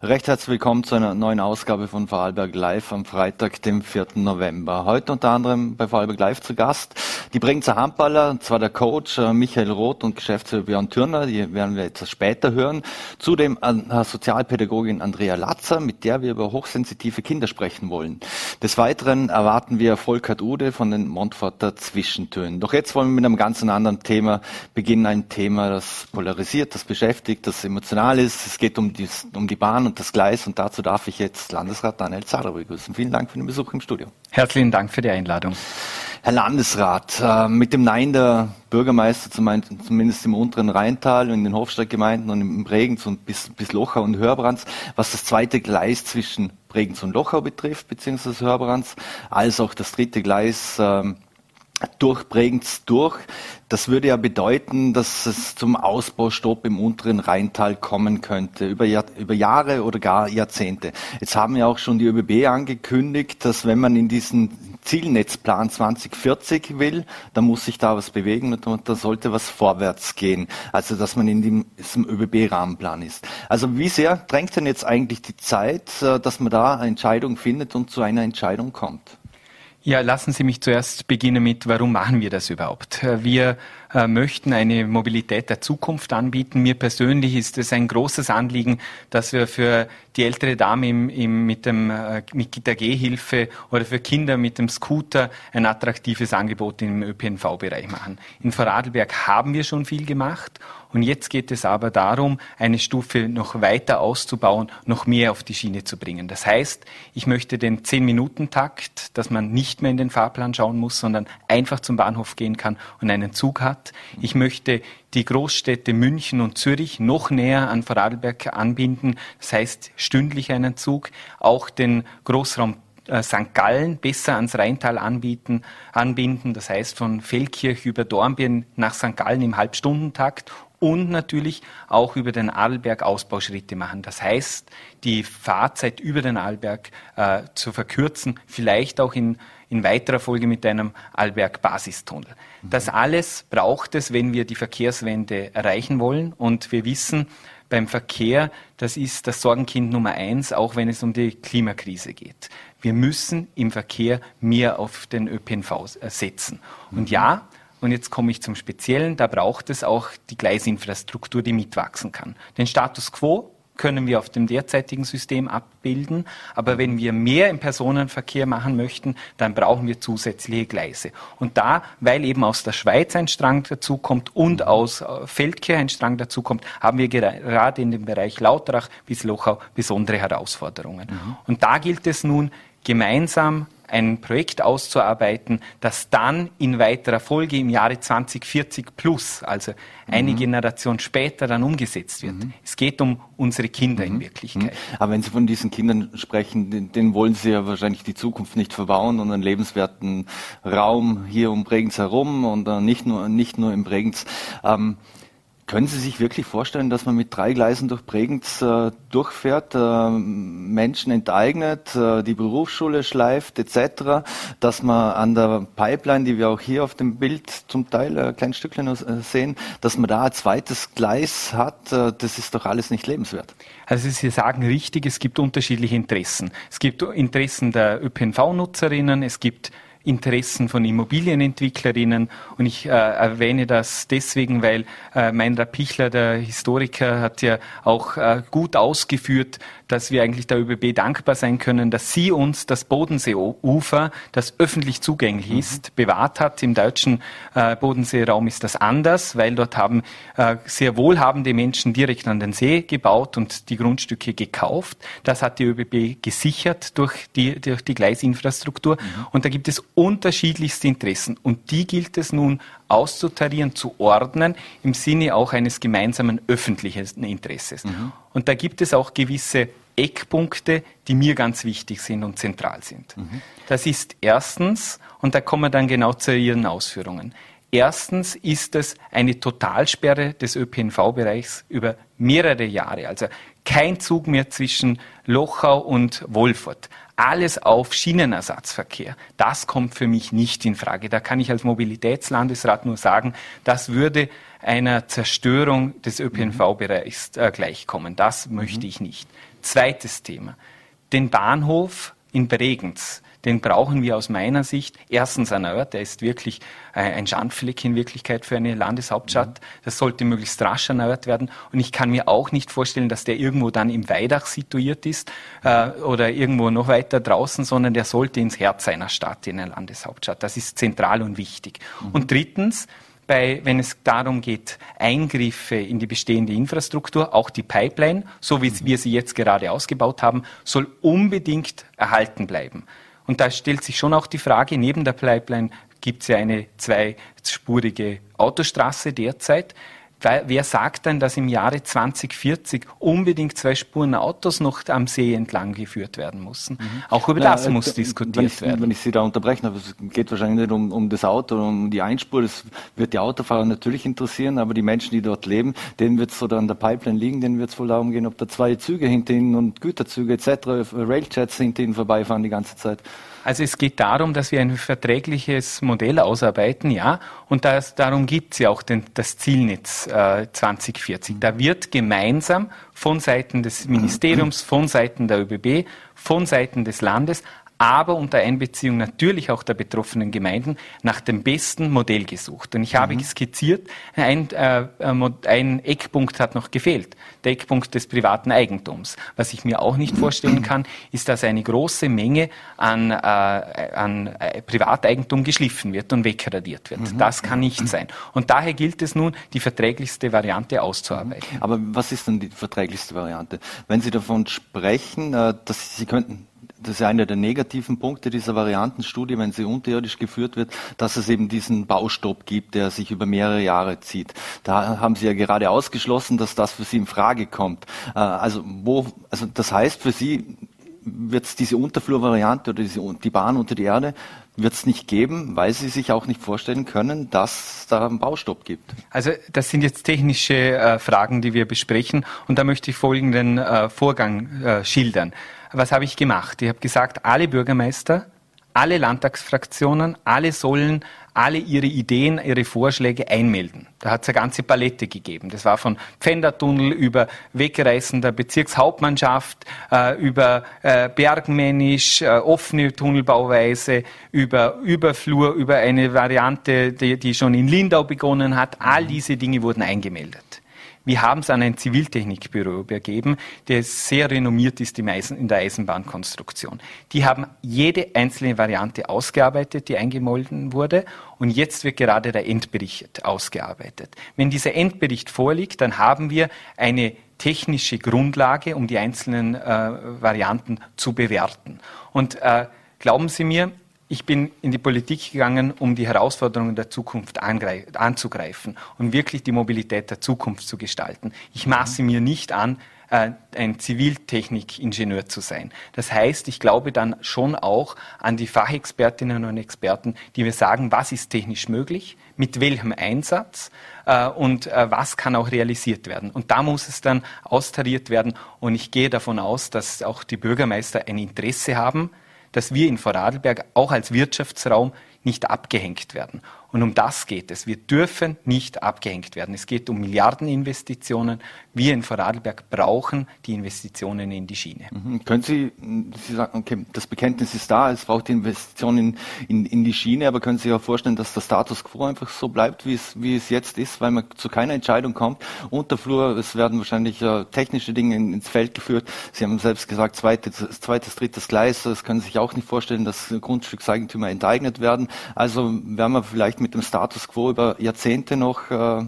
Recht herzlich willkommen zu einer neuen Ausgabe von Vorarlberg Live am Freitag, dem 4. November. Heute unter anderem bei Vorarlberg Live zu Gast die Bregenzer Handballer, und zwar der Coach äh, Michael Roth und Geschäftsführer Björn Thürner, die werden wir etwas später hören. Zudem äh, Sozialpädagogin Andrea Latzer, mit der wir über hochsensitive Kinder sprechen wollen. Des Weiteren erwarten wir Volkert Ude von den Montforter Zwischentönen. Doch jetzt wollen wir mit einem ganz anderen Thema beginnen, ein Thema, das polarisiert, das beschäftigt, das emotional ist. Es geht um die, um die Bahn und das Gleis und dazu darf ich jetzt Landesrat Daniel Zahler begrüßen. Vielen Dank für den Besuch im Studio. Herzlichen Dank für die Einladung. Herr Landesrat, äh, mit dem Nein der Bürgermeister zumindest im unteren Rheintal und in den Hofstadtgemeinden und im Bregenz und bis, bis Lochau und Hörbrands, was das zweite Gleis zwischen Bregenz und Lochau betrifft, beziehungsweise Hörbrands, als auch das dritte Gleis ähm, durch Bregenz durch. Das würde ja bedeuten, dass es zum Ausbaustopp im unteren Rheintal kommen könnte, über, Jahr, über Jahre oder gar Jahrzehnte. Jetzt haben ja auch schon die ÖBB angekündigt, dass wenn man in diesen Zielnetzplan 2040 will, dann muss sich da was bewegen und da sollte was vorwärts gehen. Also, dass man in diesem ÖBB-Rahmenplan ist. Also, wie sehr drängt denn jetzt eigentlich die Zeit, äh, dass man da eine Entscheidung findet und zu einer Entscheidung kommt? Ja, lassen Sie mich zuerst beginnen mit, warum machen wir das überhaupt? Wir möchten eine Mobilität der Zukunft anbieten. Mir persönlich ist es ein großes Anliegen, dass wir für die ältere Dame im, im, mit, dem, äh, mit der Gehhilfe oder für Kinder mit dem Scooter ein attraktives Angebot im ÖPNV-Bereich machen. In Vorarlberg haben wir schon viel gemacht und jetzt geht es aber darum, eine Stufe noch weiter auszubauen, noch mehr auf die Schiene zu bringen. Das heißt, ich möchte den 10-Minuten-Takt, dass man nicht mehr in den Fahrplan schauen muss, sondern einfach zum Bahnhof gehen kann und einen Zug hat. Ich möchte die Großstädte München und Zürich noch näher an Vorarlberg anbinden. Das heißt, stündlich einen Zug, auch den Großraum äh, St. Gallen besser ans Rheintal anbieten, anbinden. Das heißt, von Feldkirch über Dornbirn nach St. Gallen im Halbstundentakt und natürlich auch über den Arlberg Ausbauschritte machen. Das heißt, die Fahrzeit über den Arlberg äh, zu verkürzen, vielleicht auch in, in weiterer Folge mit einem Arlberg-Basistunnel. Mhm. Das alles braucht es, wenn wir die Verkehrswende erreichen wollen. Und wir wissen, beim Verkehr, das ist das Sorgenkind Nummer eins, auch wenn es um die Klimakrise geht. Wir müssen im Verkehr mehr auf den ÖPNV setzen. Und mhm. ja, und jetzt komme ich zum Speziellen, da braucht es auch die Gleisinfrastruktur, die mitwachsen kann. Den Status quo können wir auf dem derzeitigen System abbilden. Aber wenn wir mehr im Personenverkehr machen möchten, dann brauchen wir zusätzliche Gleise. Und da, weil eben aus der Schweiz ein Strang dazukommt und aus äh, Feldkirch ein Strang dazukommt, haben wir gerade in dem Bereich Lauterach bis Lochau besondere Herausforderungen. Mhm. Und da gilt es nun, gemeinsam ein Projekt auszuarbeiten, das dann in weiterer Folge im Jahre 2040 plus, also eine mhm. Generation später, dann umgesetzt wird. Mhm. Es geht um unsere Kinder mhm. in Wirklichkeit. Mhm. Aber wenn Sie von diesen Kindern sprechen, den, den, wollen Sie ja wahrscheinlich die Zukunft nicht verbauen und einen lebenswerten Raum hier um Bregenz herum und äh, nicht nur nicht nur im Bregenz. Ähm, können Sie sich wirklich vorstellen, dass man mit drei Gleisen durch Bregenz äh, durchfährt, äh, Menschen enteignet, äh, die Berufsschule schleift etc., dass man an der Pipeline, die wir auch hier auf dem Bild zum Teil ein kleines Stückchen äh, sehen, dass man da ein zweites Gleis hat, äh, das ist doch alles nicht lebenswert. Also Sie sagen richtig, es gibt unterschiedliche Interessen. Es gibt Interessen der ÖPNV-Nutzerinnen, es gibt Interessen von Immobilienentwicklerinnen. Und ich äh, erwähne das deswegen, weil äh, Meinrad Pichler, der Historiker, hat ja auch äh, gut ausgeführt, dass wir eigentlich der ÖBB dankbar sein können, dass sie uns das Bodenseeufer, das öffentlich zugänglich mhm. ist, bewahrt hat. Im deutschen äh, Bodenseeraum ist das anders, weil dort haben äh, sehr wohlhabende Menschen direkt an den See gebaut und die Grundstücke gekauft. Das hat die ÖBB gesichert durch die, durch die Gleisinfrastruktur. Mhm. Und da gibt es unterschiedlichste Interessen. Und die gilt es nun auszutarieren, zu ordnen, im Sinne auch eines gemeinsamen öffentlichen Interesses. Mhm. Und da gibt es auch gewisse Eckpunkte, die mir ganz wichtig sind und zentral sind. Mhm. Das ist erstens, und da kommen wir dann genau zu Ihren Ausführungen, Erstens ist es eine Totalsperre des ÖPNV-Bereichs über mehrere Jahre. Also kein Zug mehr zwischen Lochau und Wolfurt. Alles auf Schienenersatzverkehr, das kommt für mich nicht in Frage. Da kann ich als Mobilitätslandesrat nur sagen, das würde einer Zerstörung des ÖPNV-Bereichs äh, gleichkommen. Das möchte ich nicht. Zweites Thema. Den Bahnhof in Bregenz den brauchen wir aus meiner Sicht erstens erneuert. Der ist wirklich äh, ein Schandfleck in Wirklichkeit für eine Landeshauptstadt. Das sollte möglichst rasch erneuert werden. Und ich kann mir auch nicht vorstellen, dass der irgendwo dann im Weidach situiert ist äh, oder irgendwo noch weiter draußen, sondern der sollte ins Herz einer Stadt, in einer Landeshauptstadt. Das ist zentral und wichtig. Mhm. Und drittens, bei, wenn es darum geht, Eingriffe in die bestehende Infrastruktur, auch die Pipeline, so wie wir sie jetzt gerade ausgebaut haben, soll unbedingt erhalten bleiben. Und da stellt sich schon auch die Frage, neben der Pipeline gibt es ja eine zweispurige Autostraße derzeit. Wer sagt denn, dass im Jahre 2040 unbedingt zwei Spuren Autos noch am See entlang geführt werden müssen? Mhm. Auch über das ja, muss diskutiert wenn ich, werden. Wenn ich Sie da unterbrechen habe, es geht wahrscheinlich nicht um, um das Auto, um die Einspur. Das wird die Autofahrer natürlich interessieren, aber die Menschen, die dort leben, denen wird es oder an der Pipeline liegen, denen wird es wohl darum gehen, ob da zwei Züge hinter ihnen und Güterzüge etc., Railjets hinter ihnen vorbeifahren die ganze Zeit. Also es geht darum, dass wir ein verträgliches Modell ausarbeiten, ja, und das, darum gibt es ja auch den, das Zielnetz äh, 2040. Da wird gemeinsam von Seiten des Ministeriums, von Seiten der ÖBB, von Seiten des Landes, aber unter Einbeziehung natürlich auch der betroffenen Gemeinden nach dem besten Modell gesucht. Und ich habe mhm. skizziert, ein, äh, ein Eckpunkt hat noch gefehlt, der Eckpunkt des privaten Eigentums. Was ich mir auch nicht vorstellen kann, ist, dass eine große Menge an, äh, an äh, Privateigentum geschliffen wird und wegradiert wird. Mhm. Das kann nicht sein. Und daher gilt es nun, die verträglichste Variante auszuarbeiten. Aber was ist denn die verträglichste Variante? Wenn Sie davon sprechen, äh, dass Sie könnten das ist einer der negativen Punkte dieser Variantenstudie, wenn sie unterirdisch geführt wird, dass es eben diesen Baustopp gibt, der sich über mehrere Jahre zieht. Da haben Sie ja gerade ausgeschlossen, dass das für Sie in Frage kommt. Äh, also wo, also das heißt für Sie wird es diese Unterflurvariante oder diese, die Bahn unter die Erde wird es nicht geben, weil Sie sich auch nicht vorstellen können, dass da einen Baustopp gibt. Also das sind jetzt technische äh, Fragen, die wir besprechen und da möchte ich folgenden äh, Vorgang äh, schildern was habe ich gemacht? Ich habe gesagt, alle Bürgermeister, alle Landtagsfraktionen, alle sollen alle ihre Ideen, ihre Vorschläge einmelden. Da hat es eine ganze Palette gegeben. Das war von Pfändertunnel über wegreißender Bezirkshauptmannschaft, äh, über äh, bergmännisch, äh, offene Tunnelbauweise, über Überflur, über eine Variante, die, die schon in Lindau begonnen hat. All diese Dinge wurden eingemeldet. Wir haben es an ein Ziviltechnikbüro übergeben, das sehr renommiert ist in der Eisenbahnkonstruktion. Die haben jede einzelne Variante ausgearbeitet, die eingemolden wurde. Und jetzt wird gerade der Endbericht ausgearbeitet. Wenn dieser Endbericht vorliegt, dann haben wir eine technische Grundlage, um die einzelnen äh, Varianten zu bewerten. Und äh, glauben Sie mir, ich bin in die Politik gegangen, um die Herausforderungen der Zukunft anzugreifen und wirklich die Mobilität der Zukunft zu gestalten. Ich maße mir nicht an, äh, ein Ziviltechnikingenieur zu sein. Das heißt, ich glaube dann schon auch an die Fachexpertinnen und Experten, die mir sagen, was ist technisch möglich, mit welchem Einsatz äh, und äh, was kann auch realisiert werden. Und da muss es dann austariert werden. Und ich gehe davon aus, dass auch die Bürgermeister ein Interesse haben, dass wir in Vorarlberg auch als Wirtschaftsraum nicht abgehängt werden. Und um das geht es. Wir dürfen nicht abgehängt werden. Es geht um Milliardeninvestitionen. Wir in Vorarlberg brauchen die Investitionen in die Schiene. Mhm. Können Sie, Sie sagen, okay, das Bekenntnis ist da, es braucht die Investitionen in, in, in, die Schiene, aber können Sie sich auch vorstellen, dass der Status quo einfach so bleibt, wie es, wie es jetzt ist, weil man zu keiner Entscheidung kommt. Unterflur, es werden wahrscheinlich äh, technische Dinge in, ins Feld geführt. Sie haben selbst gesagt, zweites, zweites, drittes Gleis, das können Sie sich auch nicht vorstellen, dass Grundstückseigentümer enteignet werden. Also werden wir vielleicht mit dem Status quo über Jahrzehnte noch äh,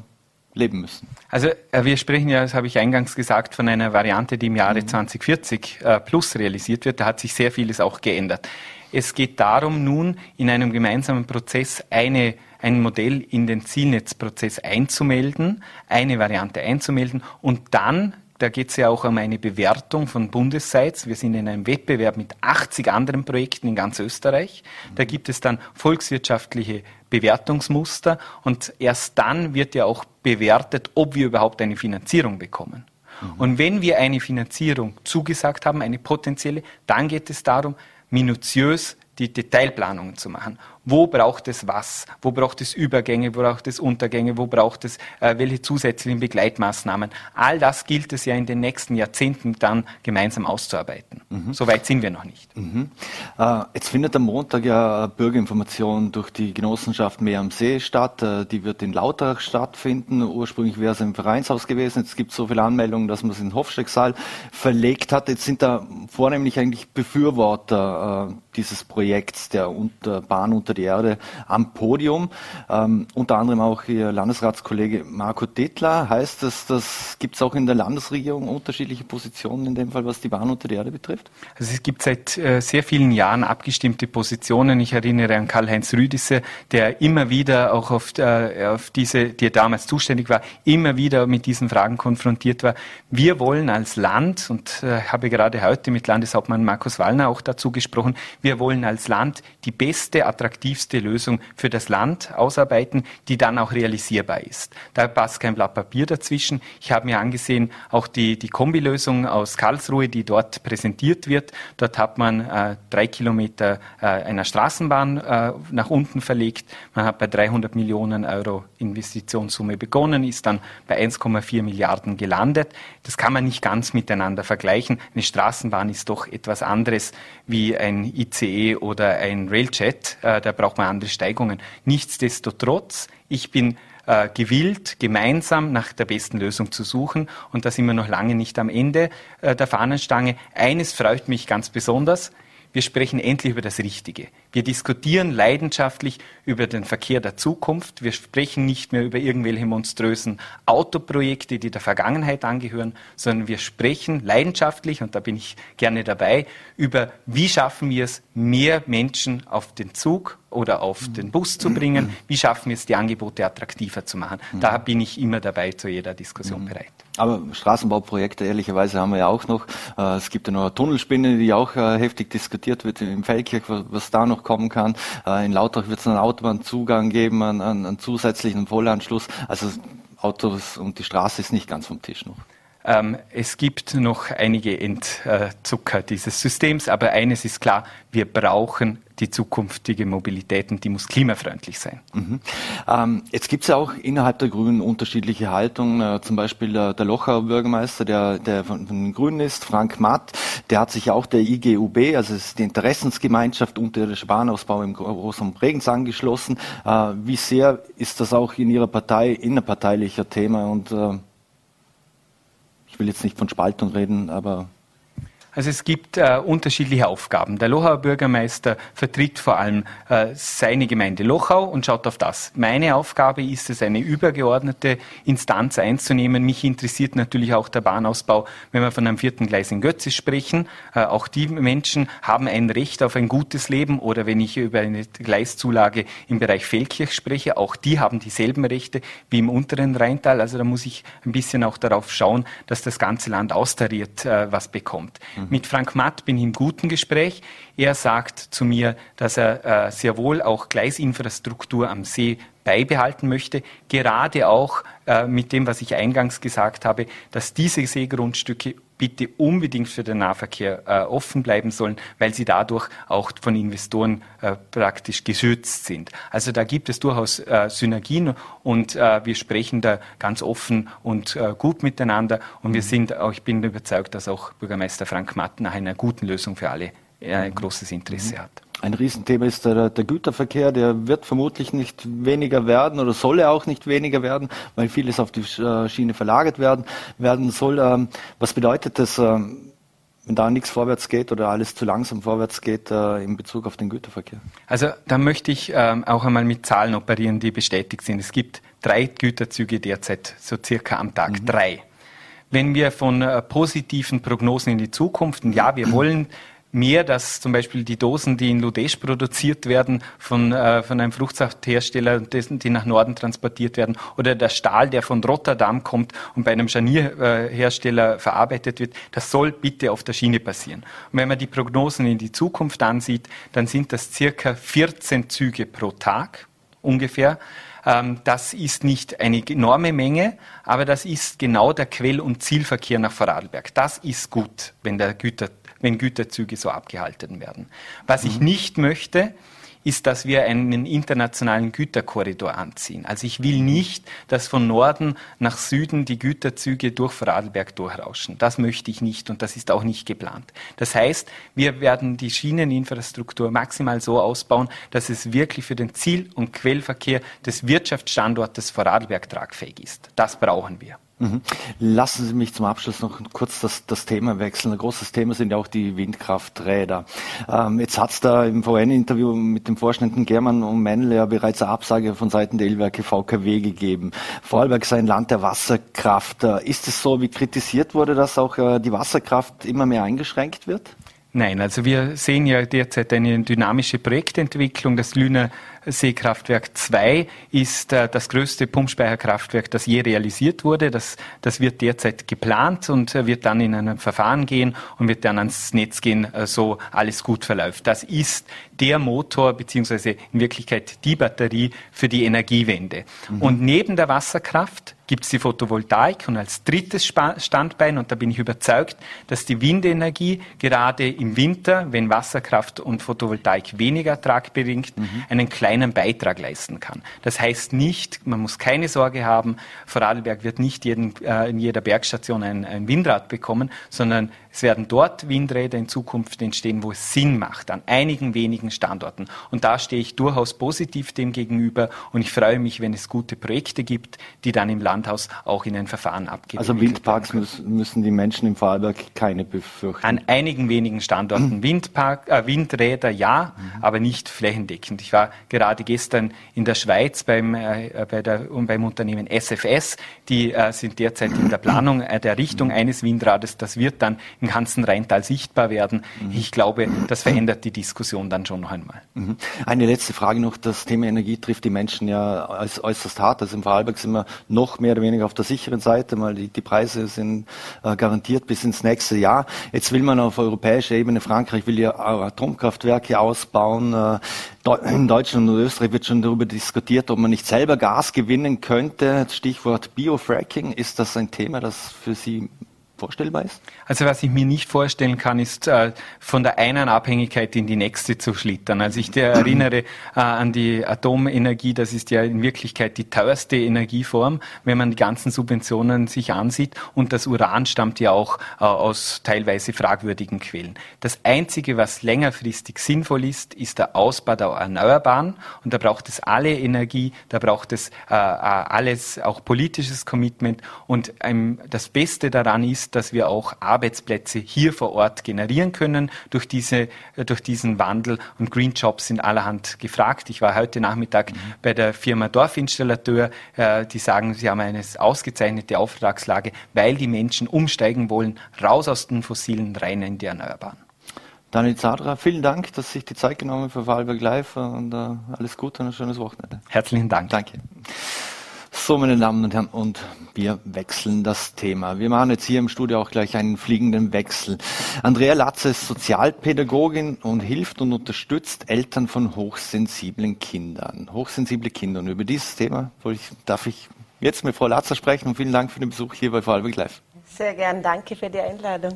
leben müssen. Also äh, wir sprechen ja, das habe ich eingangs gesagt, von einer Variante, die im Jahre mhm. 2040 äh, plus realisiert wird. Da hat sich sehr vieles auch geändert. Es geht darum, nun in einem gemeinsamen Prozess eine ein Modell in den Zielnetzprozess einzumelden, eine Variante einzumelden und dann da geht es ja auch um eine Bewertung von Bundesseits. Wir sind in einem Wettbewerb mit 80 anderen Projekten in ganz Österreich. Da gibt es dann volkswirtschaftliche Bewertungsmuster und erst dann wird ja auch bewertet, ob wir überhaupt eine Finanzierung bekommen. Mhm. Und wenn wir eine Finanzierung zugesagt haben, eine potenzielle, dann geht es darum, minutiös die Detailplanungen zu machen. Wo braucht es was? Wo braucht es Übergänge? Wo braucht es Untergänge? Wo braucht es äh, welche zusätzlichen Begleitmaßnahmen? All das gilt es ja in den nächsten Jahrzehnten dann gemeinsam auszuarbeiten. Mhm. So weit sind wir noch nicht. Mhm. Äh, jetzt findet am Montag ja Bürgerinformation durch die Genossenschaft Meer am See statt. Äh, die wird in Lauterach stattfinden. Ursprünglich wäre es im Vereinshaus gewesen. Jetzt gibt es so viele Anmeldungen, dass man es in den Hofstecksaal verlegt hat. Jetzt sind da vornehmlich eigentlich Befürworter äh, dieses Projekts der unter Bahn unter die Erde am Podium. Ähm, unter anderem auch Ihr Landesratskollege Marco Detler. Heißt das, das gibt es auch in der Landesregierung unterschiedliche Positionen in dem Fall, was die Bahn unter die Erde betrifft? Also es gibt seit äh, sehr vielen Jahren abgestimmte Positionen. Ich erinnere an Karl-Heinz Rüdisse, der immer wieder auch auf, äh, auf diese, der damals zuständig war, immer wieder mit diesen Fragen konfrontiert war. Wir wollen als Land, und äh, habe gerade heute mit Landeshauptmann Markus Wallner auch dazu gesprochen, wir wollen als Land die beste, attraktivste Lösung für das Land ausarbeiten, die dann auch realisierbar ist. Da passt kein Blatt Papier dazwischen. Ich habe mir angesehen, auch die, die Kombilösung aus Karlsruhe, die dort präsentiert wird. Dort hat man äh, drei Kilometer äh, einer Straßenbahn äh, nach unten verlegt. Man hat bei 300 Millionen Euro Investitionssumme begonnen, ist dann bei 1,4 Milliarden gelandet. Das kann man nicht ganz miteinander vergleichen. Eine Straßenbahn ist doch etwas anderes wie ein ICE oder ein Railjet. Äh, da braucht man andere Steigungen. Nichtsdestotrotz, ich bin äh, gewillt, gemeinsam nach der besten Lösung zu suchen. Und da sind wir noch lange nicht am Ende äh, der Fahnenstange. Eines freut mich ganz besonders. Wir sprechen endlich über das Richtige. Wir diskutieren leidenschaftlich über den Verkehr der Zukunft. Wir sprechen nicht mehr über irgendwelche monströsen Autoprojekte, die der Vergangenheit angehören, sondern wir sprechen leidenschaftlich, und da bin ich gerne dabei, über wie schaffen wir es, mehr Menschen auf den Zug oder auf den Bus zu bringen, wie schaffen wir es, die Angebote attraktiver zu machen. Da bin ich immer dabei, zu jeder Diskussion bereit. Aber Straßenbauprojekte, ehrlicherweise, haben wir ja auch noch. Äh, es gibt ja noch eine Tunnelspinne, die auch äh, heftig diskutiert wird im Feldkirch, was da noch kommen kann. Äh, in Lautrach wird es einen Autobahnzugang geben, einen, einen zusätzlichen Vollanschluss. Also Autos und die Straße ist nicht ganz vom Tisch noch. Ähm, es gibt noch einige Entzucker dieses Systems, aber eines ist klar, wir brauchen die zukünftige Mobilität und die muss klimafreundlich sein. Mhm. Ähm, jetzt gibt es ja auch innerhalb der Grünen unterschiedliche Haltungen. Äh, zum Beispiel äh, der Locher Bürgermeister, der, der von, von, den Grünen ist, Frank Matt, der hat sich auch der IGUB, also die Interessensgemeinschaft unterirdischer Bahnausbau im Großen Bregenz angeschlossen. Äh, wie sehr ist das auch in Ihrer Partei innerparteilicher Thema und äh, will jetzt nicht von Spaltung reden, aber also es gibt äh, unterschiedliche Aufgaben. Der Lochauer Bürgermeister vertritt vor allem äh, seine Gemeinde Lochau und schaut auf das. Meine Aufgabe ist es, eine übergeordnete Instanz einzunehmen. Mich interessiert natürlich auch der Bahnausbau, wenn wir von einem vierten Gleis in Götze sprechen. Äh, auch die Menschen haben ein Recht auf ein gutes Leben oder wenn ich über eine Gleiszulage im Bereich Feldkirch spreche, auch die haben dieselben Rechte wie im unteren Rheintal. Also da muss ich ein bisschen auch darauf schauen, dass das ganze Land austariert äh, was bekommt. Mhm. Mit Frank Matt bin ich im guten Gespräch. Er sagt zu mir, dass er äh, sehr wohl auch Gleisinfrastruktur am See beibehalten möchte, gerade auch äh, mit dem, was ich eingangs gesagt habe, dass diese Seegrundstücke bitte unbedingt für den Nahverkehr äh, offen bleiben sollen, weil sie dadurch auch von Investoren äh, praktisch geschützt sind. Also da gibt es durchaus äh, Synergien und äh, wir sprechen da ganz offen und äh, gut miteinander und wir mhm. sind, auch, ich bin überzeugt, dass auch Bürgermeister Frank Matt nach einer guten Lösung für alle äh, ein großes Interesse mhm. hat. Ein Riesenthema ist der, der, Güterverkehr, der wird vermutlich nicht weniger werden oder soll er auch nicht weniger werden, weil vieles auf die äh, Schiene verlagert werden, werden soll. Ähm, was bedeutet das, ähm, wenn da nichts vorwärts geht oder alles zu langsam vorwärts geht äh, in Bezug auf den Güterverkehr? Also da möchte ich ähm, auch einmal mit Zahlen operieren, die bestätigt sind. Es gibt drei Güterzüge derzeit, so circa am Tag, mhm. drei. Wenn wir von äh, positiven Prognosen in die Zukunft, und ja, wir wollen mehr, dass zum Beispiel die Dosen, die in Ludesch produziert werden, von, äh, von einem Fruchtsafthersteller, die nach Norden transportiert werden, oder der Stahl, der von Rotterdam kommt und bei einem Scharnierhersteller verarbeitet wird, das soll bitte auf der Schiene passieren. Und wenn man die Prognosen in die Zukunft ansieht, dann sind das circa 14 Züge pro Tag ungefähr. Ähm, das ist nicht eine enorme Menge, aber das ist genau der Quell- und Zielverkehr nach Vorarlberg. Das ist gut, wenn der Güter wenn Güterzüge so abgehalten werden. Was ich nicht möchte, ist, dass wir einen internationalen Güterkorridor anziehen. Also ich will nicht, dass von Norden nach Süden die Güterzüge durch Vorarlberg durchrauschen. Das möchte ich nicht und das ist auch nicht geplant. Das heißt, wir werden die Schieneninfrastruktur maximal so ausbauen, dass es wirklich für den Ziel- und Quellverkehr des Wirtschaftsstandortes Vorarlberg tragfähig ist. Das brauchen wir. Mhm. Lassen Sie mich zum Abschluss noch kurz das, das Thema wechseln. Ein großes Thema sind ja auch die Windkrafträder. Ähm, jetzt hat es da im VN-Interview mit dem Vorständen German und Männle ja bereits eine Absage von Seiten der Illwerke VKW gegeben. Vorarlberg sei ein Land der Wasserkraft. Ist es so, wie kritisiert wurde, dass auch äh, die Wasserkraft immer mehr eingeschränkt wird? Nein, also wir sehen ja derzeit eine dynamische Projektentwicklung. Das Lüner Seekraftwerk 2 ist äh, das größte Pumpspeicherkraftwerk, das je realisiert wurde. Das, das wird derzeit geplant und äh, wird dann in ein Verfahren gehen und wird dann ans Netz gehen, äh, so alles gut verläuft. Das ist der Motor beziehungsweise in Wirklichkeit die Batterie für die Energiewende. Mhm. Und neben der Wasserkraft gibt es die Photovoltaik und als drittes Standbein, und da bin ich überzeugt, dass die Windenergie gerade im Winter, wenn Wasserkraft und Photovoltaik weniger Ertrag bringt, mhm. einen kleinen Beitrag leisten kann. Das heißt nicht, man muss keine Sorge haben, Vorarlberg wird nicht jeden, äh, in jeder Bergstation ein, ein Windrad bekommen, sondern es werden dort Windräder in Zukunft entstehen, wo es Sinn macht, an einigen wenigen Standorten. Und da stehe ich durchaus positiv dem gegenüber und ich freue mich, wenn es gute Projekte gibt, die dann im Landhaus auch in ein Verfahren abgeben. Also Windparks müssen, müssen die Menschen im Vorarlberg keine befürchten? An einigen wenigen Standorten. Windpark, äh, Windräder ja, mhm. aber nicht flächendeckend. Ich war gerade gestern in der Schweiz beim, äh, bei der, beim Unternehmen SFS. Die äh, sind derzeit in der Planung äh, der Richtung mhm. eines Windrades. Das wird dann im ganzen Rheintal sichtbar werden. Mhm. Ich glaube, das verändert die Diskussion dann schon noch einmal. Mhm. Eine letzte Frage noch. Das Thema Energie trifft die Menschen ja als äußerst hart. Also im Vorarlberg sind wir noch mehr oder weniger auf der sicheren Seite, weil die, die Preise sind äh, garantiert bis ins nächste Jahr. Jetzt will man auf europäischer Ebene, Frankreich will ja Atomkraftwerke ausbauen. Äh, in Deutschland und Österreich wird schon darüber diskutiert, ob man nicht selber Gas gewinnen könnte. Stichwort Biofracking. Ist das ein Thema, das für Sie vorstellbar ist? Also was ich mir nicht vorstellen kann, ist äh, von der einen Abhängigkeit in die nächste zu schlittern. Also ich erinnere äh, an die Atomenergie, das ist ja in Wirklichkeit die teuerste Energieform, wenn man die ganzen Subventionen sich ansieht. Und das Uran stammt ja auch äh, aus teilweise fragwürdigen Quellen. Das Einzige, was längerfristig sinnvoll ist, ist der Ausbau der Erneuerbaren. Und da braucht es alle Energie, da braucht es äh, äh alles, auch politisches Commitment. Und ähm, das Beste daran ist, dass wir auch Arbeitsplätze hier vor Ort generieren können durch, diese, äh, durch diesen Wandel. Und Green Jobs sind allerhand gefragt. Ich war heute Nachmittag mhm. bei der Firma Dorfinstallateur. Äh, die sagen, sie haben eine ausgezeichnete Auftragslage, weil die Menschen umsteigen wollen, raus aus den fossilen, rein in die Erneuerbaren. Daniel Zadra, vielen Dank, dass Sie sich die Zeit genommen haben für Wahlberg Live und uh, alles Gute und ein schönes Wochenende. Herzlichen Dank. Danke. So, meine Damen und Herren, und wir wechseln das Thema. Wir machen jetzt hier im Studio auch gleich einen fliegenden Wechsel. Andrea Latze ist Sozialpädagogin und hilft und unterstützt Eltern von hochsensiblen Kindern. Hochsensible Kinder. Und über dieses Thema darf ich jetzt mit Frau Latzer sprechen und vielen Dank für den Besuch hier bei Vorarlberg Live. Sehr gern, danke für die Einladung.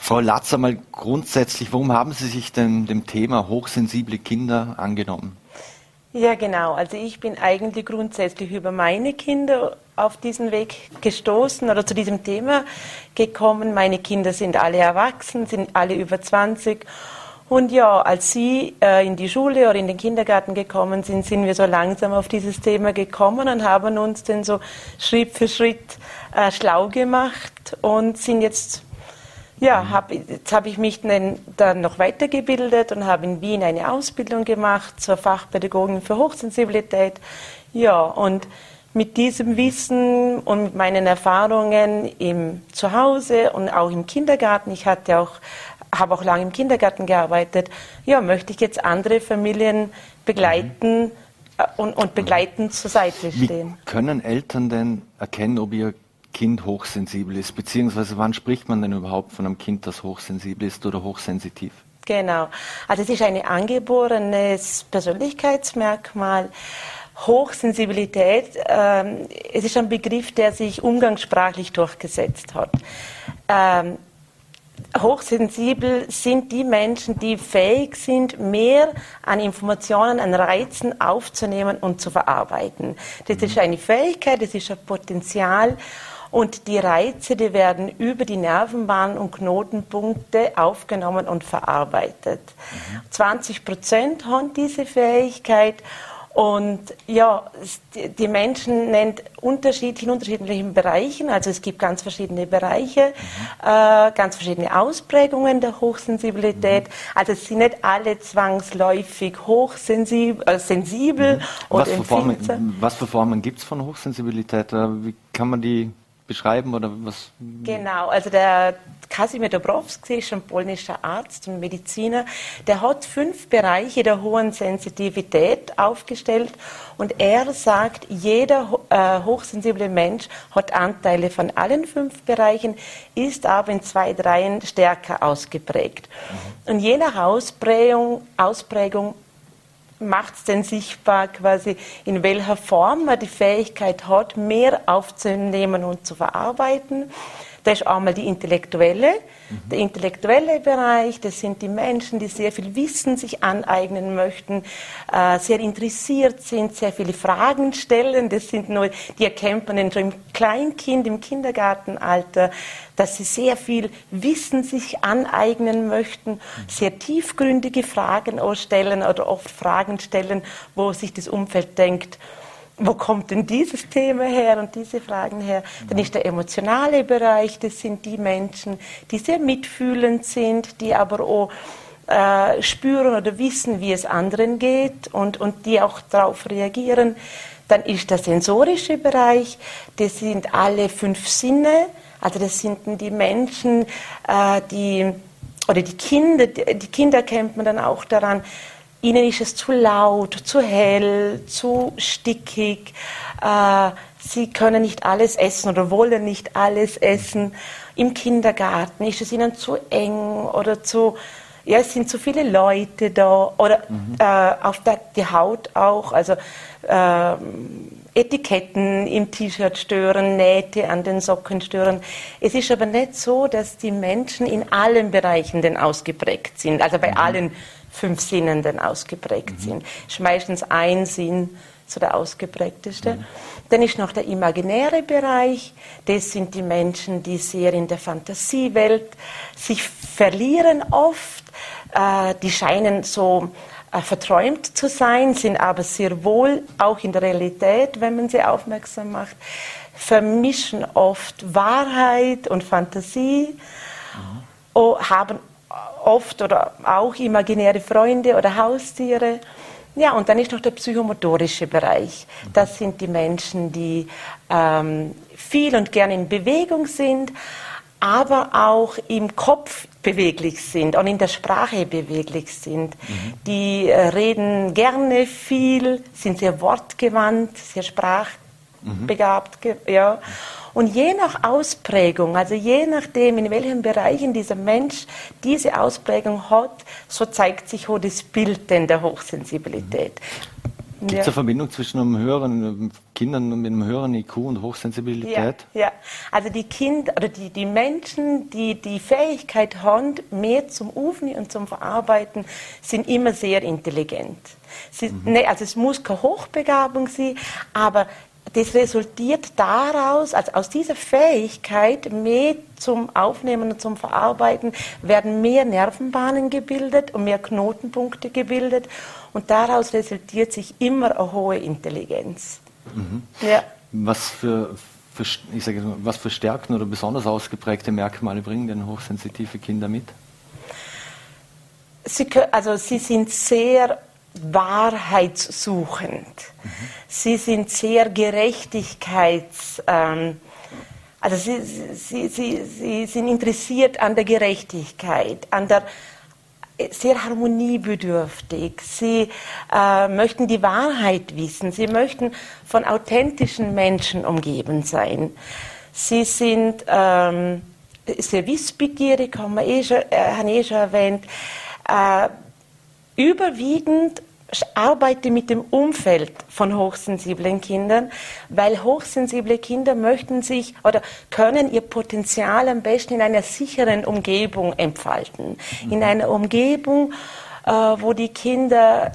Frau Latzer, mal grundsätzlich, warum haben Sie sich denn dem Thema hochsensible Kinder angenommen? Ja, genau. Also ich bin eigentlich grundsätzlich über meine Kinder auf diesen Weg gestoßen oder zu diesem Thema gekommen. Meine Kinder sind alle erwachsen, sind alle über 20. Und ja, als sie äh, in die Schule oder in den Kindergarten gekommen sind, sind wir so langsam auf dieses Thema gekommen und haben uns dann so Schritt für Schritt äh, schlau gemacht und sind jetzt ja, hab, jetzt habe ich mich dann noch weitergebildet und habe in Wien eine Ausbildung gemacht zur Fachpädagogin für Hochsensibilität. Ja, und mit diesem Wissen und mit meinen Erfahrungen im Zuhause und auch im Kindergarten, ich hatte auch, habe auch lange im Kindergarten gearbeitet, ja, möchte ich jetzt andere Familien begleiten mhm. und, und begleitend zur Seite stehen. Wie können Eltern denn erkennen, ob ihr Kind hochsensibel ist, beziehungsweise wann spricht man denn überhaupt von einem Kind, das hochsensibel ist oder hochsensitiv? Genau. Also es ist ein angeborenes Persönlichkeitsmerkmal. Hochsensibilität, ähm, es ist ein Begriff, der sich umgangssprachlich durchgesetzt hat. Ähm, hochsensibel sind die Menschen, die fähig sind, mehr an Informationen, an Reizen aufzunehmen und zu verarbeiten. Das ist mhm. eine Fähigkeit, das ist ein Potenzial. Und die Reize, die werden über die Nervenbahnen und Knotenpunkte aufgenommen und verarbeitet. Mhm. 20 Prozent haben diese Fähigkeit und ja, die Menschen nennt unterschiedlich in unterschiedlichen Bereichen. Also es gibt ganz verschiedene Bereiche, äh, ganz verschiedene Ausprägungen der Hochsensibilität. Also es sind nicht alle zwangsläufig hochsensibel, äh, sensibel mhm. oder was, für Formen, was für Formen gibt es von Hochsensibilität? Wie kann man die beschreiben oder was? Genau, also der Kasimir Dobrowski ist ein polnischer Arzt und Mediziner. Der hat fünf Bereiche der hohen Sensitivität aufgestellt und er sagt, jeder äh, hochsensible Mensch hat Anteile von allen fünf Bereichen, ist aber in zwei, dreien stärker ausgeprägt. Mhm. Und je nach Ausprägung, Ausprägung macht es denn sichtbar quasi, in welcher Form man die Fähigkeit hat, mehr aufzunehmen und zu verarbeiten. Das ist einmal die intellektuelle, mhm. der intellektuelle Bereich. Das sind die Menschen, die sehr viel Wissen sich aneignen möchten, äh, sehr interessiert sind, sehr viele Fragen stellen. Das sind nur, die erkennt man schon im Kleinkind, im Kindergartenalter, dass sie sehr viel Wissen sich aneignen möchten, mhm. sehr tiefgründige Fragen stellen oder oft Fragen stellen, wo sich das Umfeld denkt, wo kommt denn dieses Thema her und diese Fragen her? Dann ist der emotionale Bereich, das sind die Menschen, die sehr mitfühlend sind, die aber auch äh, spüren oder wissen, wie es anderen geht und, und die auch darauf reagieren. Dann ist der sensorische Bereich, das sind alle fünf Sinne, also das sind die Menschen, äh, die, oder die Kinder, die Kinder kennt man dann auch daran, ihnen ist es zu laut, zu hell, zu stickig. Äh, sie können nicht alles essen oder wollen nicht alles essen. Im Kindergarten ist es ihnen zu eng oder zu, ja, es sind zu viele Leute da oder mhm. äh, auf der, die Haut auch, also äh, Etiketten im T-Shirt stören, Nähte an den Socken stören. Es ist aber nicht so, dass die Menschen in allen Bereichen denn ausgeprägt sind, also bei mhm. allen fünf Sinnen dann ausgeprägt mhm. sind. Ist meistens ein Sinn so der ausgeprägteste. Mhm. Dann ist noch der imaginäre Bereich. Das sind die Menschen, die sehr in der Fantasiewelt sich verlieren oft. Äh, die scheinen so äh, verträumt zu sein, sind aber sehr wohl auch in der Realität, wenn man sie aufmerksam macht, vermischen oft Wahrheit und Fantasie, mhm. haben oft oder auch imaginäre Freunde oder Haustiere. Ja, und dann ist noch der psychomotorische Bereich. Das sind die Menschen, die ähm, viel und gerne in Bewegung sind, aber auch im Kopf beweglich sind und in der Sprache beweglich sind. Mhm. Die äh, reden gerne viel, sind sehr wortgewandt, sehr sprachbegabt. Mhm. Ja. Und je nach Ausprägung, also je nachdem, in welchen Bereichen dieser Mensch diese Ausprägung hat, so zeigt sich auch das Bild denn der Hochsensibilität. Gibt es ja. eine Verbindung zwischen einem höheren Kindern mit einem höheren IQ und Hochsensibilität? Ja, ja. also die Kinder oder die, die Menschen, die die Fähigkeit haben, mehr zum Aufnehmen und zum Verarbeiten, sind immer sehr intelligent. Sie, mhm. ne, also es muss keine Hochbegabung sein, aber das resultiert daraus, also aus dieser Fähigkeit, mehr zum Aufnehmen und zum Verarbeiten, werden mehr Nervenbahnen gebildet und mehr Knotenpunkte gebildet und daraus resultiert sich immer eine hohe Intelligenz. Mhm. Ja. Was für, ich sage, was für Stärken oder besonders ausgeprägte Merkmale bringen denn hochsensitive Kinder mit? Sie, also sie sind sehr wahrheitssuchend. Mhm. Sie sind sehr gerechtigkeits... Ähm, also sie, sie, sie, sie sind interessiert an der Gerechtigkeit, an der sehr harmoniebedürftig. Sie äh, möchten die Wahrheit wissen. Sie möchten von authentischen Menschen umgeben sein. Sie sind ähm, sehr wissbegierig, haben wir eh schon, äh, haben eh schon erwähnt. Äh, überwiegend arbeite mit dem Umfeld von hochsensiblen Kindern, weil hochsensible Kinder möchten sich oder können ihr Potenzial am besten in einer sicheren Umgebung entfalten. Mhm. In einer Umgebung, äh, wo die Kinder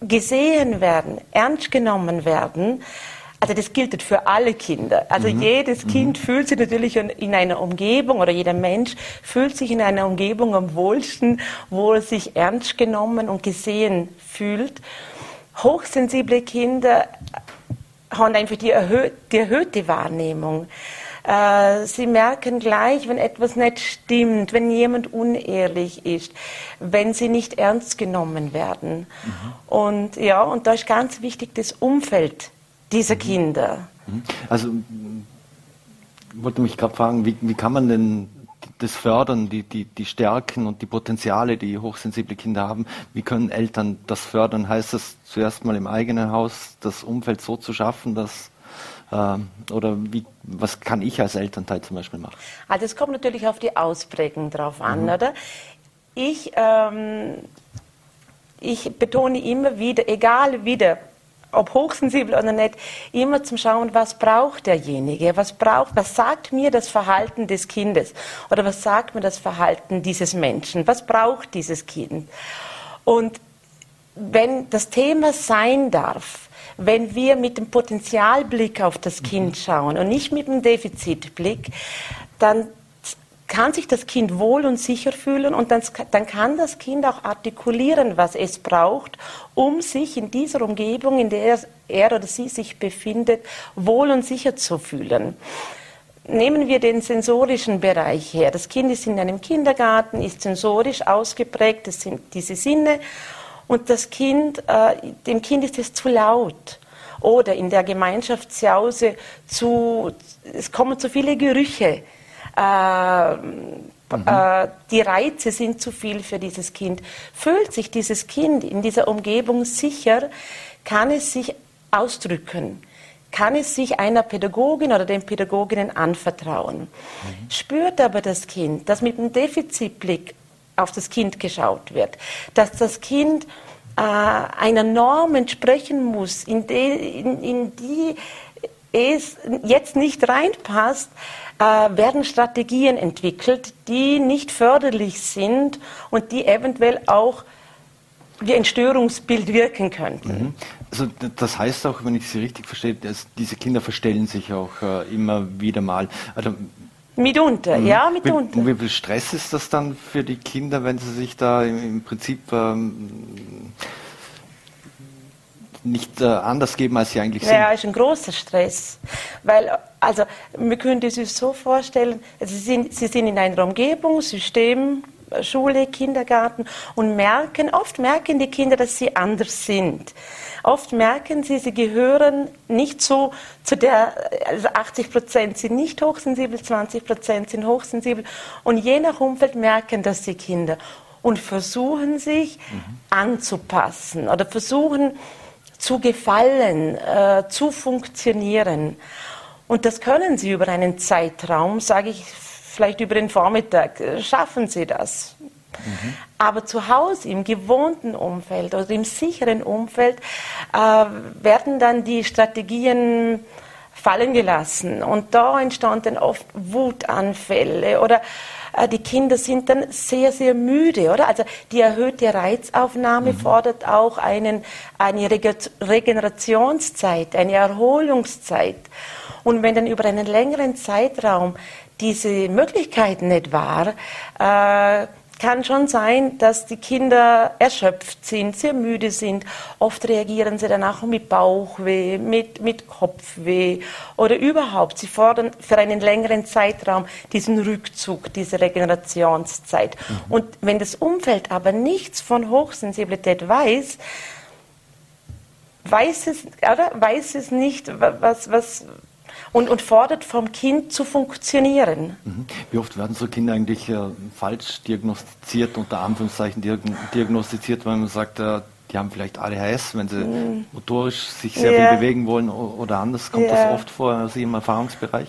gesehen werden, ernst genommen werden, also das gilt für alle Kinder. Also mhm. jedes Kind mhm. fühlt sich natürlich in einer Umgebung oder jeder Mensch fühlt sich in einer Umgebung am wohlsten, wo er sich ernst genommen und gesehen fühlt. Hochsensible Kinder haben einfach die, erhö die erhöhte Wahrnehmung. Äh, sie merken gleich, wenn etwas nicht stimmt, wenn jemand unehrlich ist, wenn sie nicht ernst genommen werden. Mhm. Und ja, und da ist ganz wichtig das Umfeld dieser mhm. Kinder. Mhm. Also ich wollte mich gerade fragen, wie, wie kann man denn das fördern, die, die, die Stärken und die Potenziale, die hochsensible Kinder haben. Wie können Eltern das fördern? Heißt das zuerst mal im eigenen Haus, das Umfeld so zu schaffen, dass äh, oder wie, was kann ich als Elternteil zum Beispiel machen? Also es kommt natürlich auf die Ausprägung drauf an, mhm. oder? Ich, ähm, ich betone immer wieder, egal wie der ob hochsensibel oder nicht, immer zum Schauen, was braucht derjenige, was braucht, was sagt mir das Verhalten des Kindes oder was sagt mir das Verhalten dieses Menschen, was braucht dieses Kind. Und wenn das Thema sein darf, wenn wir mit dem Potenzialblick auf das Kind mhm. schauen und nicht mit dem Defizitblick, dann kann sich das Kind wohl und sicher fühlen und dann, dann kann das Kind auch artikulieren, was es braucht, um sich in dieser Umgebung, in der er oder sie sich befindet, wohl und sicher zu fühlen. Nehmen wir den sensorischen Bereich her. Das Kind ist in einem Kindergarten, ist sensorisch ausgeprägt, das sind diese Sinne. Und das Kind, äh, dem Kind ist es zu laut. Oder in der Gemeinschaftsjause zu, es kommen zu viele Gerüche äh, mhm. äh, die Reize sind zu viel für dieses Kind. Fühlt sich dieses Kind in dieser Umgebung sicher, kann es sich ausdrücken kann es sich einer Pädagogin oder den Pädagoginnen anvertrauen. Mhm. Spürt aber das Kind, dass mit dem Defizitblick auf das Kind geschaut wird, dass das Kind äh, einer Norm entsprechen muss, in die, in, in die es jetzt nicht reinpasst, äh, werden Strategien entwickelt, die nicht förderlich sind und die eventuell auch wie ein Störungsbild wirken könnten. Mhm. Also das heißt auch, wenn ich Sie richtig verstehe, dass diese Kinder verstellen sich auch äh, immer wieder mal. Also, mitunter, mhm. ja, mitunter. Wie, wie, viel Stress ist das dann für die Kinder, wenn sie sich da im, im Prinzip ähm, nicht äh, anders geben, als sie eigentlich sind. Ja, ist ein großer Stress. Weil, also, wir können es sich so vorstellen, also sie, sind, sie sind in einer Umgebung, System, Schule, Kindergarten und merken, oft merken die Kinder, dass sie anders sind. Oft merken sie, sie gehören nicht so zu der, also 80 Prozent sind nicht hochsensibel, 20 Prozent sind hochsensibel. Und je nach Umfeld merken das die Kinder und versuchen sich mhm. anzupassen oder versuchen, zu gefallen, äh, zu funktionieren. Und das können Sie über einen Zeitraum, sage ich vielleicht über den Vormittag, äh, schaffen Sie das. Mhm. Aber zu Hause im gewohnten Umfeld oder im sicheren Umfeld äh, werden dann die Strategien fallen gelassen. Und da entstanden oft Wutanfälle oder die Kinder sind dann sehr, sehr müde, oder? Also die erhöhte Reizaufnahme mhm. fordert auch einen, eine Regenerationszeit, eine Erholungszeit. Und wenn dann über einen längeren Zeitraum diese Möglichkeit nicht war, äh, kann schon sein, dass die Kinder erschöpft sind, sehr müde sind. Oft reagieren sie danach mit Bauchweh, mit, mit Kopfweh oder überhaupt. Sie fordern für einen längeren Zeitraum diesen Rückzug, diese Regenerationszeit. Mhm. Und wenn das Umfeld aber nichts von Hochsensibilität weiß, weiß es, oder? weiß es nicht, was, was, und, und fordert vom Kind zu funktionieren. Mhm. Wie oft werden so Kinder eigentlich äh, falsch diagnostiziert, unter Anführungszeichen diagnostiziert, weil man sagt, äh, die haben vielleicht ADHS, wenn sie mhm. motorisch sich sehr ja. viel bewegen wollen oder anders. Kommt ja. das oft vor, Sie im Erfahrungsbereich?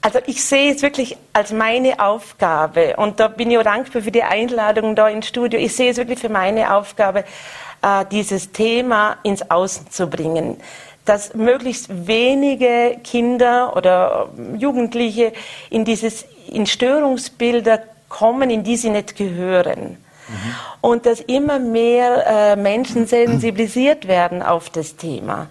Also ich sehe es wirklich als meine Aufgabe und da bin ich auch dankbar für die Einladung da ins Studio. Ich sehe es wirklich für meine Aufgabe, äh, dieses Thema ins Außen zu bringen dass möglichst wenige Kinder oder Jugendliche in dieses in Störungsbilder kommen, in die sie nicht gehören. Mhm. Und dass immer mehr äh, Menschen sensibilisiert werden auf das Thema. Mhm.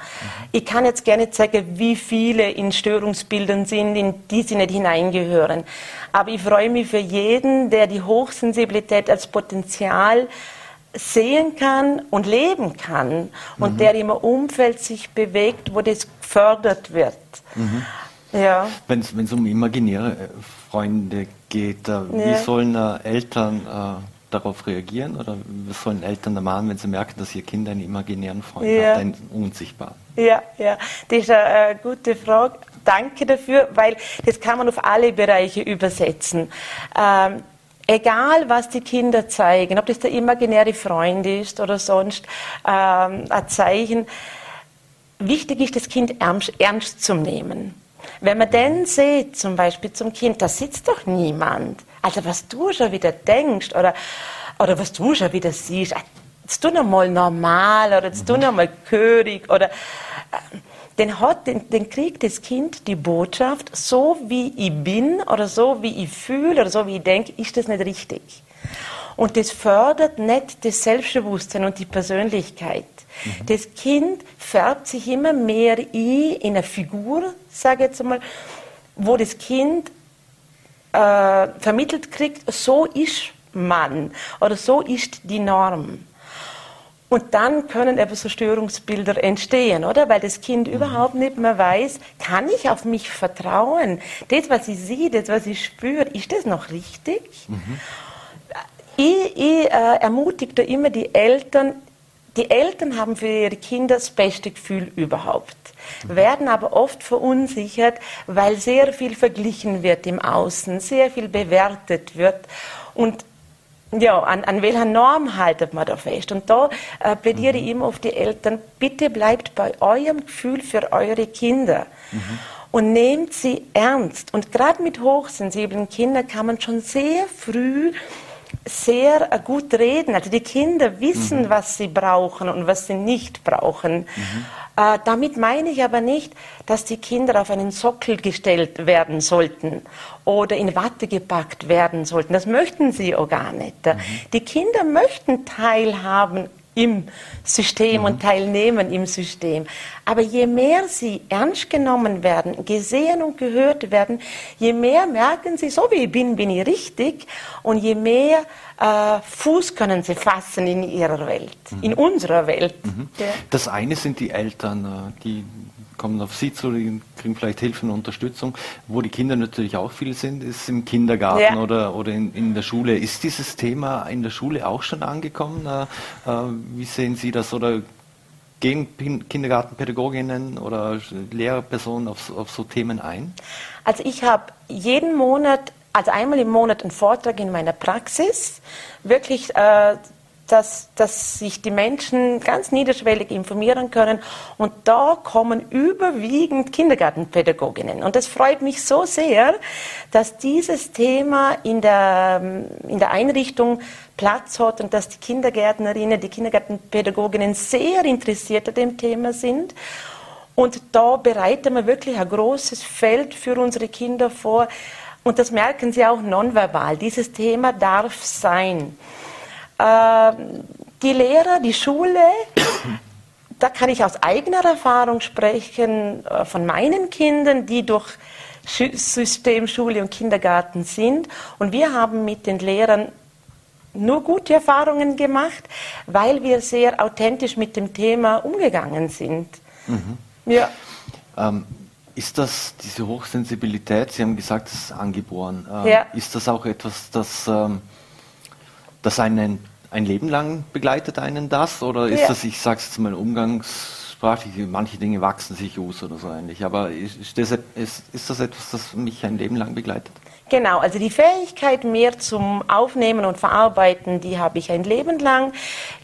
Ich kann jetzt gerne zeigen, wie viele in Störungsbildern sind, in die sie nicht hineingehören. Aber ich freue mich für jeden, der die Hochsensibilität als Potenzial sehen kann und leben kann und mhm. der im Umfeld sich bewegt, wo das gefördert wird. Mhm. Ja. Wenn es um imaginäre äh, Freunde geht, äh, wie ja. sollen äh, Eltern äh, darauf reagieren oder was sollen Eltern da machen, wenn sie merken, dass ihr Kind einen imaginären Freund ja. hat, einen unsichtbaren? Ja, ja, das ist eine gute Frage. Danke dafür, weil das kann man auf alle Bereiche übersetzen. Ähm, egal was die Kinder zeigen, ob das der imaginäre Freund ist oder sonst ähm, ein Zeichen, wichtig ist, das Kind ernst, ernst zu nehmen. Wenn man dann sieht, zum Beispiel zum Kind, da sitzt doch niemand. Also was du schon wieder denkst oder, oder was du schon wieder siehst, jetzt tu noch mal normal oder jetzt tu noch mal körig oder äh, dann hat, den, den kriegt das Kind die Botschaft, so wie ich bin oder so wie ich fühle oder so wie ich denke, ist das nicht richtig. Und das fördert nicht das Selbstbewusstsein und die Persönlichkeit. Mhm. Das Kind färbt sich immer mehr in eine Figur, sage ich jetzt einmal, wo das Kind äh, vermittelt kriegt, so ist man oder so ist die Norm. Und dann können eben so Störungsbilder entstehen, oder? Weil das Kind mhm. überhaupt nicht mehr weiß, kann ich auf mich vertrauen? Das, was ich sehe, das, was ich spüre, ist das noch richtig? Mhm. Ich, ich äh, ermutige da immer die Eltern, die Eltern haben für ihre Kinder das beste Gefühl überhaupt, mhm. werden aber oft verunsichert, weil sehr viel verglichen wird im Außen, sehr viel bewertet wird. Und ja, an, an welcher Norm haltet man da fest? Und da äh, plädiere mhm. ich immer auf die Eltern, bitte bleibt bei eurem Gefühl für eure Kinder. Mhm. Und nehmt sie ernst. Und gerade mit hochsensiblen Kindern kann man schon sehr früh sehr äh, gut reden. Also die Kinder wissen, mhm. was sie brauchen und was sie nicht brauchen. Mhm. Äh, damit meine ich aber nicht, dass die Kinder auf einen Sockel gestellt werden sollten oder in Watte gepackt werden sollten. Das möchten sie auch gar nicht. Mhm. Die Kinder möchten teilhaben im System mhm. und teilnehmen im System. Aber je mehr sie ernst genommen werden, gesehen und gehört werden, je mehr merken sie, so wie ich bin, bin ich richtig und je mehr äh, Fuß können sie fassen in ihrer Welt, mhm. in unserer Welt. Mhm. Ja. Das eine sind die Eltern, äh, die kommen auf Sie zu, die kriegen vielleicht Hilfe und Unterstützung. Wo die Kinder natürlich auch viel sind, ist im Kindergarten ja. oder, oder in, in, der Schule. Ist dieses Thema in der Schule auch schon angekommen? Äh, äh wie sehen Sie das? Oder gehen Kindergartenpädagoginnen oder Lehrpersonen auf, auf so Themen ein? Also ich habe jeden Monat also einmal im Monat einen Vortrag in meiner Praxis, wirklich äh, dass, dass sich die Menschen ganz niederschwellig informieren können. Und da kommen überwiegend Kindergartenpädagoginnen. Und das freut mich so sehr, dass dieses Thema in der, in der Einrichtung Platz hat und dass die Kindergärtnerinnen, die Kindergartenpädagoginnen sehr interessiert an dem Thema sind. Und da bereiten wir wirklich ein großes Feld für unsere Kinder vor. Und das merken sie auch nonverbal. Dieses Thema darf sein. Ähm, die Lehrer, die Schule, da kann ich aus eigener Erfahrung sprechen, äh, von meinen Kindern, die durch System Schule und Kindergarten sind. Und wir haben mit den Lehrern nur gute Erfahrungen gemacht, weil wir sehr authentisch mit dem Thema umgegangen sind. Mhm. Ja. Ähm, ist das diese Hochsensibilität, Sie haben gesagt, es ist angeboren, ähm, ja. ist das auch etwas, das, ähm, das einen ein Leben lang begleitet einen das? Oder ist ja. das, ich sage es jetzt mal umgangssprachlich, manche Dinge wachsen sich aus oder so ähnlich. Aber ist das, ist, ist das etwas, das mich ein Leben lang begleitet? Genau, also die Fähigkeit mehr zum Aufnehmen und Verarbeiten, die habe ich ein Leben lang.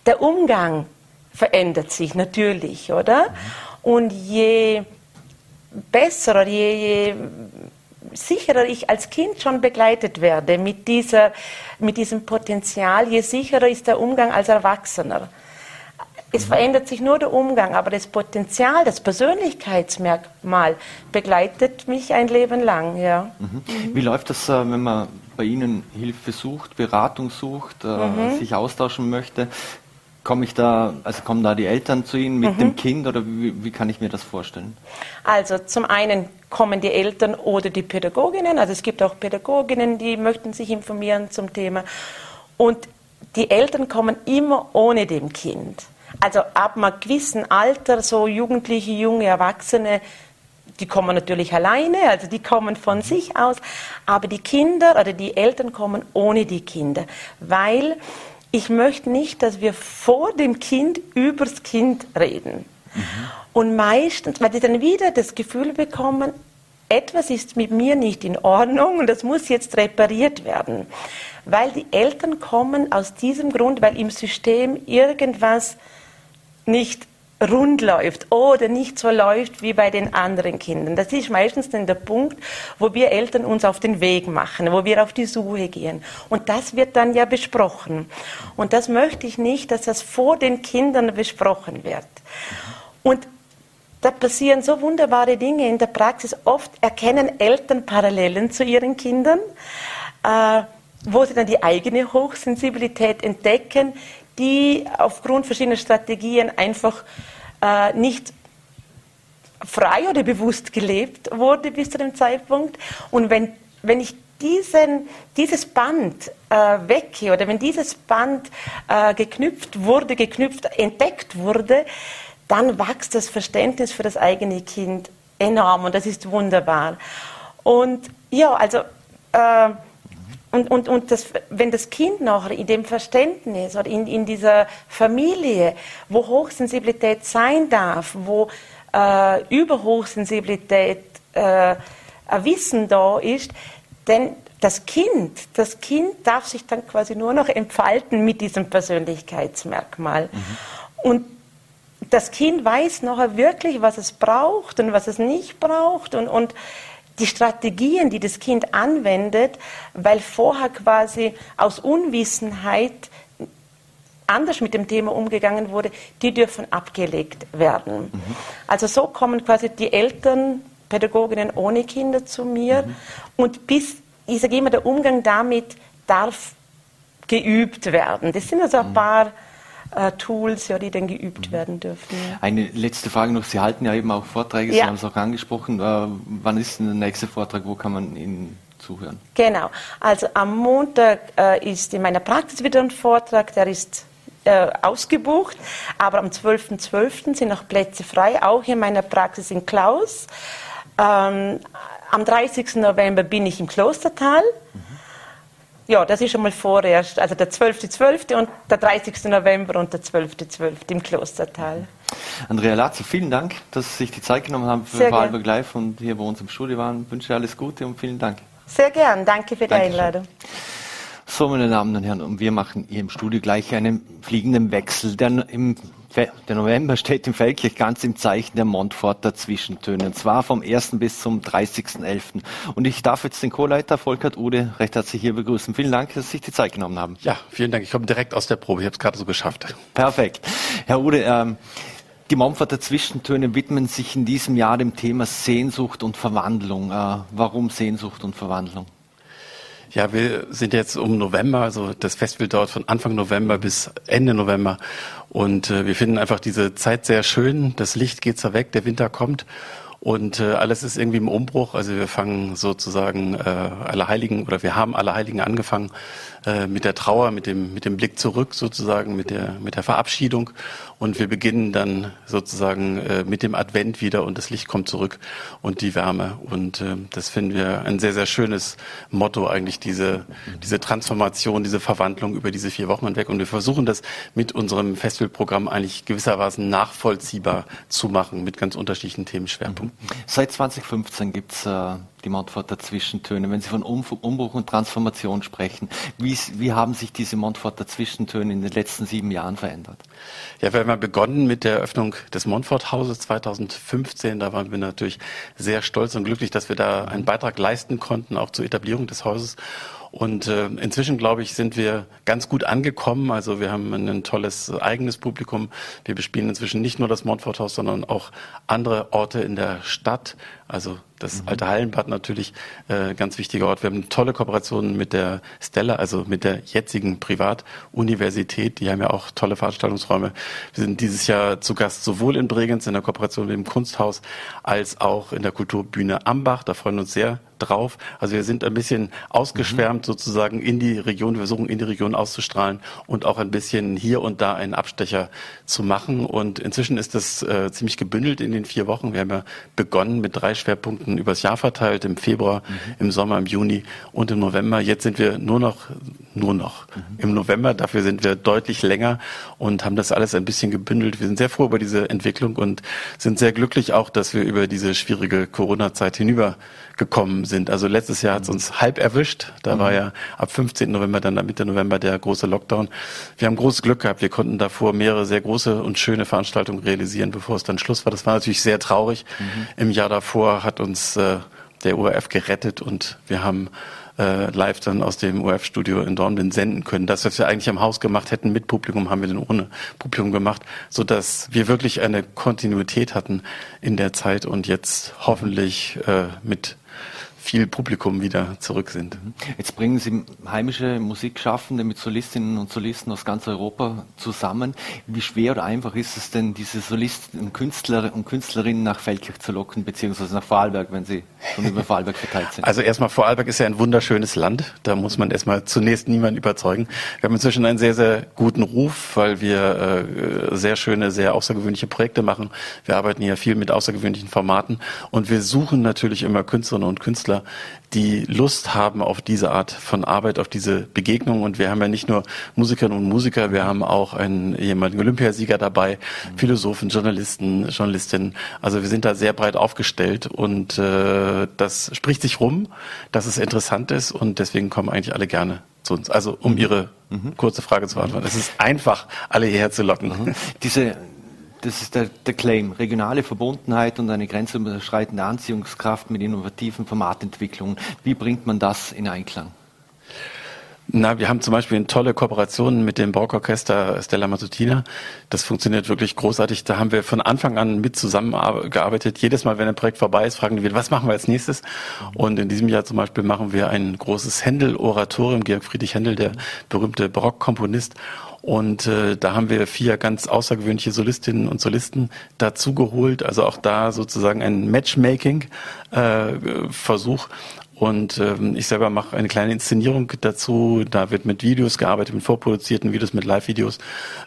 Der Umgang verändert sich natürlich, oder? Mhm. Und je besser oder je, je sicherer ich als Kind schon begleitet werde mit, dieser, mit diesem Potenzial, je sicherer ist der Umgang als Erwachsener. Es mhm. verändert sich nur der Umgang, aber das Potenzial, das Persönlichkeitsmerkmal begleitet mich ein Leben lang. Ja. Mhm. Wie läuft das, äh, wenn man bei Ihnen Hilfe sucht, Beratung sucht, äh, mhm. sich austauschen möchte? Komme ich da, also kommen da die Eltern zu Ihnen mit mhm. dem Kind oder wie, wie, kann ich mir das vorstellen? Also zum einen kommen die Eltern oder die Pädagoginnen, also es gibt auch Pädagoginnen, die möchten sich informieren zum Thema und die Eltern kommen immer ohne dem Kind. Also ab einem gewissen Alter, so Jugendliche, junge Erwachsene, die kommen natürlich alleine, also die kommen von mhm. sich aus, aber die Kinder oder die Eltern kommen ohne die Kinder, weil ich möchte nicht, dass wir vor dem Kind übers Kind reden. Mhm. Und meistens, weil die dann wieder das Gefühl bekommen, etwas ist mit mir nicht in Ordnung und das muss jetzt repariert werden. Weil die Eltern kommen aus diesem Grund, weil im System irgendwas nicht rund läuft oder nicht so läuft wie bei den anderen Kindern. Das ist meistens dann der Punkt, wo wir Eltern uns auf den Weg machen, wo wir auf die Suche gehen. Und das wird dann ja besprochen. Und das möchte ich nicht, dass das vor den Kindern besprochen wird. Und da passieren so wunderbare Dinge in der Praxis. Oft erkennen Eltern Parallelen zu ihren Kindern, äh, wo sie dann die eigene Hochsensibilität entdecken, die aufgrund verschiedener Strategien einfach äh, nicht frei oder bewusst gelebt wurde bis zu dem Zeitpunkt. Und wenn, wenn ich diesen, dieses Band äh, wecke oder wenn dieses Band äh, geknüpft wurde, geknüpft, entdeckt wurde, dann wächst das Verständnis für das eigene Kind enorm und das ist wunderbar. Und ja, also äh, und, und, und das, wenn das Kind noch in dem Verständnis oder in, in dieser Familie, wo Hochsensibilität sein darf, wo äh, Überhochsensibilität äh, ein Wissen da ist, denn das Kind, das Kind darf sich dann quasi nur noch entfalten mit diesem Persönlichkeitsmerkmal. Mhm. Und das Kind weiß nachher wirklich, was es braucht und was es nicht braucht und, und die Strategien, die das Kind anwendet, weil vorher quasi aus Unwissenheit anders mit dem Thema umgegangen wurde, die dürfen abgelegt werden. Mhm. Also so kommen quasi die Eltern, Pädagoginnen ohne Kinder zu mir mhm. und bis, ich sage immer, der Umgang damit darf geübt werden. Das sind also ein mhm. paar äh, Tools, ja, die dann geübt mhm. werden dürfen. Ja. Eine letzte Frage noch. Sie halten ja eben auch Vorträge, Sie haben es auch angesprochen. Äh, wann ist denn der nächste Vortrag? Wo kann man Ihnen zuhören? Genau. Also am Montag äh, ist in meiner Praxis wieder ein Vortrag, der ist äh, ausgebucht, aber am 12.12. .12. sind noch Plätze frei, auch in meiner Praxis in Klaus. Ähm, am 30. November bin ich im Klostertal. Mhm. Ja, das ist schon mal vorerst. Also der 12.12. .12. und der 30. November und der 12.12. .12. im Klostertal. Andrea Latzer, vielen Dank, dass Sie sich die Zeit genommen haben für Vorarlberg Live und hier bei uns im Studio waren. Ich wünsche alles Gute und vielen Dank. Sehr gern, danke für die Dankeschön. Einladung. So, meine Damen und Herren, und wir machen hier im Studio gleich einen fliegenden Wechsel. Der, im, der November steht im Feldkirch ganz im Zeichen der Montforter Zwischentöne, und zwar vom 1. bis zum 30.11. Und ich darf jetzt den Co-Leiter Volkert Ude recht herzlich hier begrüßen. Vielen Dank, dass Sie sich die Zeit genommen haben. Ja, vielen Dank. Ich komme direkt aus der Probe. Ich habe es gerade so geschafft. Perfekt. Herr Ude, ähm, die Montforter Zwischentöne widmen sich in diesem Jahr dem Thema Sehnsucht und Verwandlung. Äh, warum Sehnsucht und Verwandlung? Ja, wir sind jetzt um November, also das Festival dauert von Anfang November bis Ende November und äh, wir finden einfach diese Zeit sehr schön. Das Licht geht zwar weg, der Winter kommt und äh, alles ist irgendwie im Umbruch. Also wir fangen sozusagen äh, Allerheiligen oder wir haben Allerheiligen angefangen äh, mit der Trauer, mit dem mit dem Blick zurück sozusagen, mit der mit der Verabschiedung und wir beginnen dann sozusagen äh, mit dem Advent wieder und das Licht kommt zurück und die Wärme und äh, das finden wir ein sehr sehr schönes Motto eigentlich diese diese Transformation, diese Verwandlung über diese vier Wochen hinweg und wir versuchen das mit unserem Festivalprogramm eigentlich gewissermaßen nachvollziehbar zu machen mit ganz unterschiedlichen Themenschwerpunkten. Seit 2015 gibt es die Montforter Zwischentöne, wenn Sie von Umbruch und Transformation sprechen. Wie, wie haben sich diese Montforter Zwischentöne in den letzten sieben Jahren verändert? Ja, wir haben ja begonnen mit der Eröffnung des Montfort-Hauses 2015. Da waren wir natürlich sehr stolz und glücklich, dass wir da einen Beitrag leisten konnten, auch zur Etablierung des Hauses. Und äh, inzwischen, glaube ich, sind wir ganz gut angekommen. Also wir haben ein tolles eigenes Publikum. Wir bespielen inzwischen nicht nur das Montfort-Haus, sondern auch andere Orte in der Stadt. Also das mhm. alte Hallenbad natürlich äh, ganz wichtiger Ort. Wir haben tolle Kooperationen mit der Stella, also mit der jetzigen Privatuniversität. Die haben ja auch tolle Veranstaltungsräume. Wir sind dieses Jahr zu Gast sowohl in Bregenz in der Kooperation mit dem Kunsthaus als auch in der Kulturbühne Ambach. Da freuen wir uns sehr drauf. Also wir sind ein bisschen ausgeschwärmt mhm. sozusagen in die Region. Wir versuchen in die Region auszustrahlen und auch ein bisschen hier und da einen Abstecher zu machen. Und inzwischen ist das äh, ziemlich gebündelt in den vier Wochen. Wir haben ja begonnen mit drei Schwerpunkten übers Jahr verteilt, im Februar, mhm. im Sommer, im Juni und im November. Jetzt sind wir nur noch, nur noch mhm. im November. Dafür sind wir deutlich länger und haben das alles ein bisschen gebündelt. Wir sind sehr froh über diese Entwicklung und sind sehr glücklich auch, dass wir über diese schwierige Corona-Zeit hinüber gekommen sind. Also letztes Jahr hat es uns halb erwischt. Da mhm. war ja ab 15. November, dann Mitte November der große Lockdown. Wir haben großes Glück gehabt. Wir konnten davor mehrere sehr große und schöne Veranstaltungen realisieren, bevor es dann Schluss war. Das war natürlich sehr traurig. Mhm. Im Jahr davor hat uns äh, der ORF gerettet und wir haben äh, live dann aus dem ORF-Studio in Dornbirn senden können. Das, was wir eigentlich am Haus gemacht hätten mit Publikum, haben wir dann ohne Publikum gemacht, so dass wir wirklich eine Kontinuität hatten in der Zeit und jetzt hoffentlich äh, mit viel Publikum wieder zurück sind. Jetzt bringen Sie heimische Musikschaffende mit Solistinnen und Solisten aus ganz Europa zusammen. Wie schwer oder einfach ist es denn, diese Solisten Künstler und Künstlerinnen nach Feldkirch zu locken, beziehungsweise nach Vorarlberg, wenn sie schon über Vorarlberg verteilt sind? Also erstmal, Vorarlberg ist ja ein wunderschönes Land. Da muss man erstmal zunächst niemanden überzeugen. Wir haben inzwischen einen sehr, sehr guten Ruf, weil wir äh, sehr schöne, sehr außergewöhnliche Projekte machen. Wir arbeiten ja viel mit außergewöhnlichen Formaten und wir suchen natürlich immer Künstlerinnen und Künstler, die Lust haben auf diese Art von Arbeit, auf diese Begegnung. Und wir haben ja nicht nur Musikerinnen und Musiker, wir haben auch einen ehemaligen Olympiasieger dabei, Philosophen, Journalisten, Journalistinnen. Also wir sind da sehr breit aufgestellt und äh, das spricht sich rum, dass es interessant ist und deswegen kommen eigentlich alle gerne zu uns. Also um Ihre mhm. kurze Frage zu beantworten. Es ist einfach, alle hierher zu locken. Mhm. Diese das ist der, der, Claim. Regionale Verbundenheit und eine grenzüberschreitende Anziehungskraft mit innovativen Formatentwicklungen. Wie bringt man das in Einklang? Na, wir haben zum Beispiel eine tolle Kooperation mit dem Borgorchester Stella Matutina. Das funktioniert wirklich großartig. Da haben wir von Anfang an mit zusammengearbeitet. Jedes Mal, wenn ein Projekt vorbei ist, fragen wir, was machen wir als nächstes? Und in diesem Jahr zum Beispiel machen wir ein großes Händel-Oratorium. Georg Friedrich Händel, der berühmte Barockkomponist. Und äh, da haben wir vier ganz außergewöhnliche Solistinnen und Solisten dazugeholt. Also auch da sozusagen ein Matchmaking-Versuch. Äh, und ähm, ich selber mache eine kleine Inszenierung dazu. Da wird mit Videos gearbeitet, mit vorproduzierten Videos, mit Live-Videos.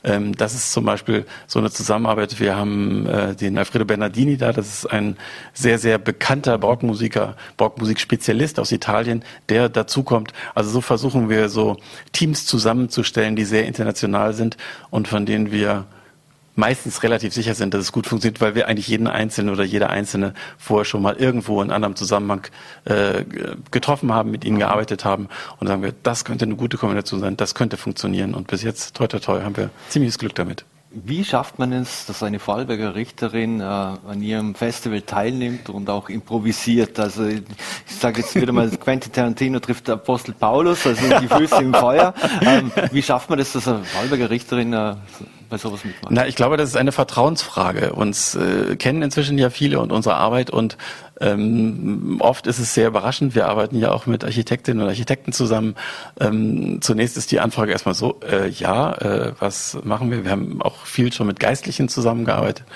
Ähm, das ist zum Beispiel so eine Zusammenarbeit. Wir haben äh, den Alfredo Bernardini da. Das ist ein sehr, sehr bekannter Barockmusiker, Barockmusikspezialist aus Italien, der dazukommt. Also so versuchen wir so Teams zusammenzustellen, die sehr international sind und von denen wir meistens relativ sicher sind, dass es gut funktioniert, weil wir eigentlich jeden Einzelnen oder jeder Einzelne vorher schon mal irgendwo in anderem Zusammenhang äh, getroffen haben, mit ihnen gearbeitet haben und sagen wir, das könnte eine gute Kombination sein, das könnte funktionieren und bis jetzt, toi toi toi, haben wir ziemliches Glück damit. Wie schafft man es, dass eine Vorarlberger Richterin äh, an ihrem Festival teilnimmt und auch improvisiert? Also ich sage jetzt wieder mal, Quentin Tarantino trifft Apostel Paulus, also die Füße im Feuer. Ähm, wie schafft man das, dass eine Vorarlberger Richterin äh, bei sowas mitmacht? Na, ich glaube, das ist eine Vertrauensfrage. Uns äh, kennen inzwischen ja viele und unsere Arbeit und ähm, oft ist es sehr überraschend. Wir arbeiten ja auch mit Architektinnen und Architekten zusammen. Ähm, zunächst ist die Anfrage erstmal so, äh, ja, äh, was machen wir? Wir haben auch viel schon mit Geistlichen zusammengearbeitet,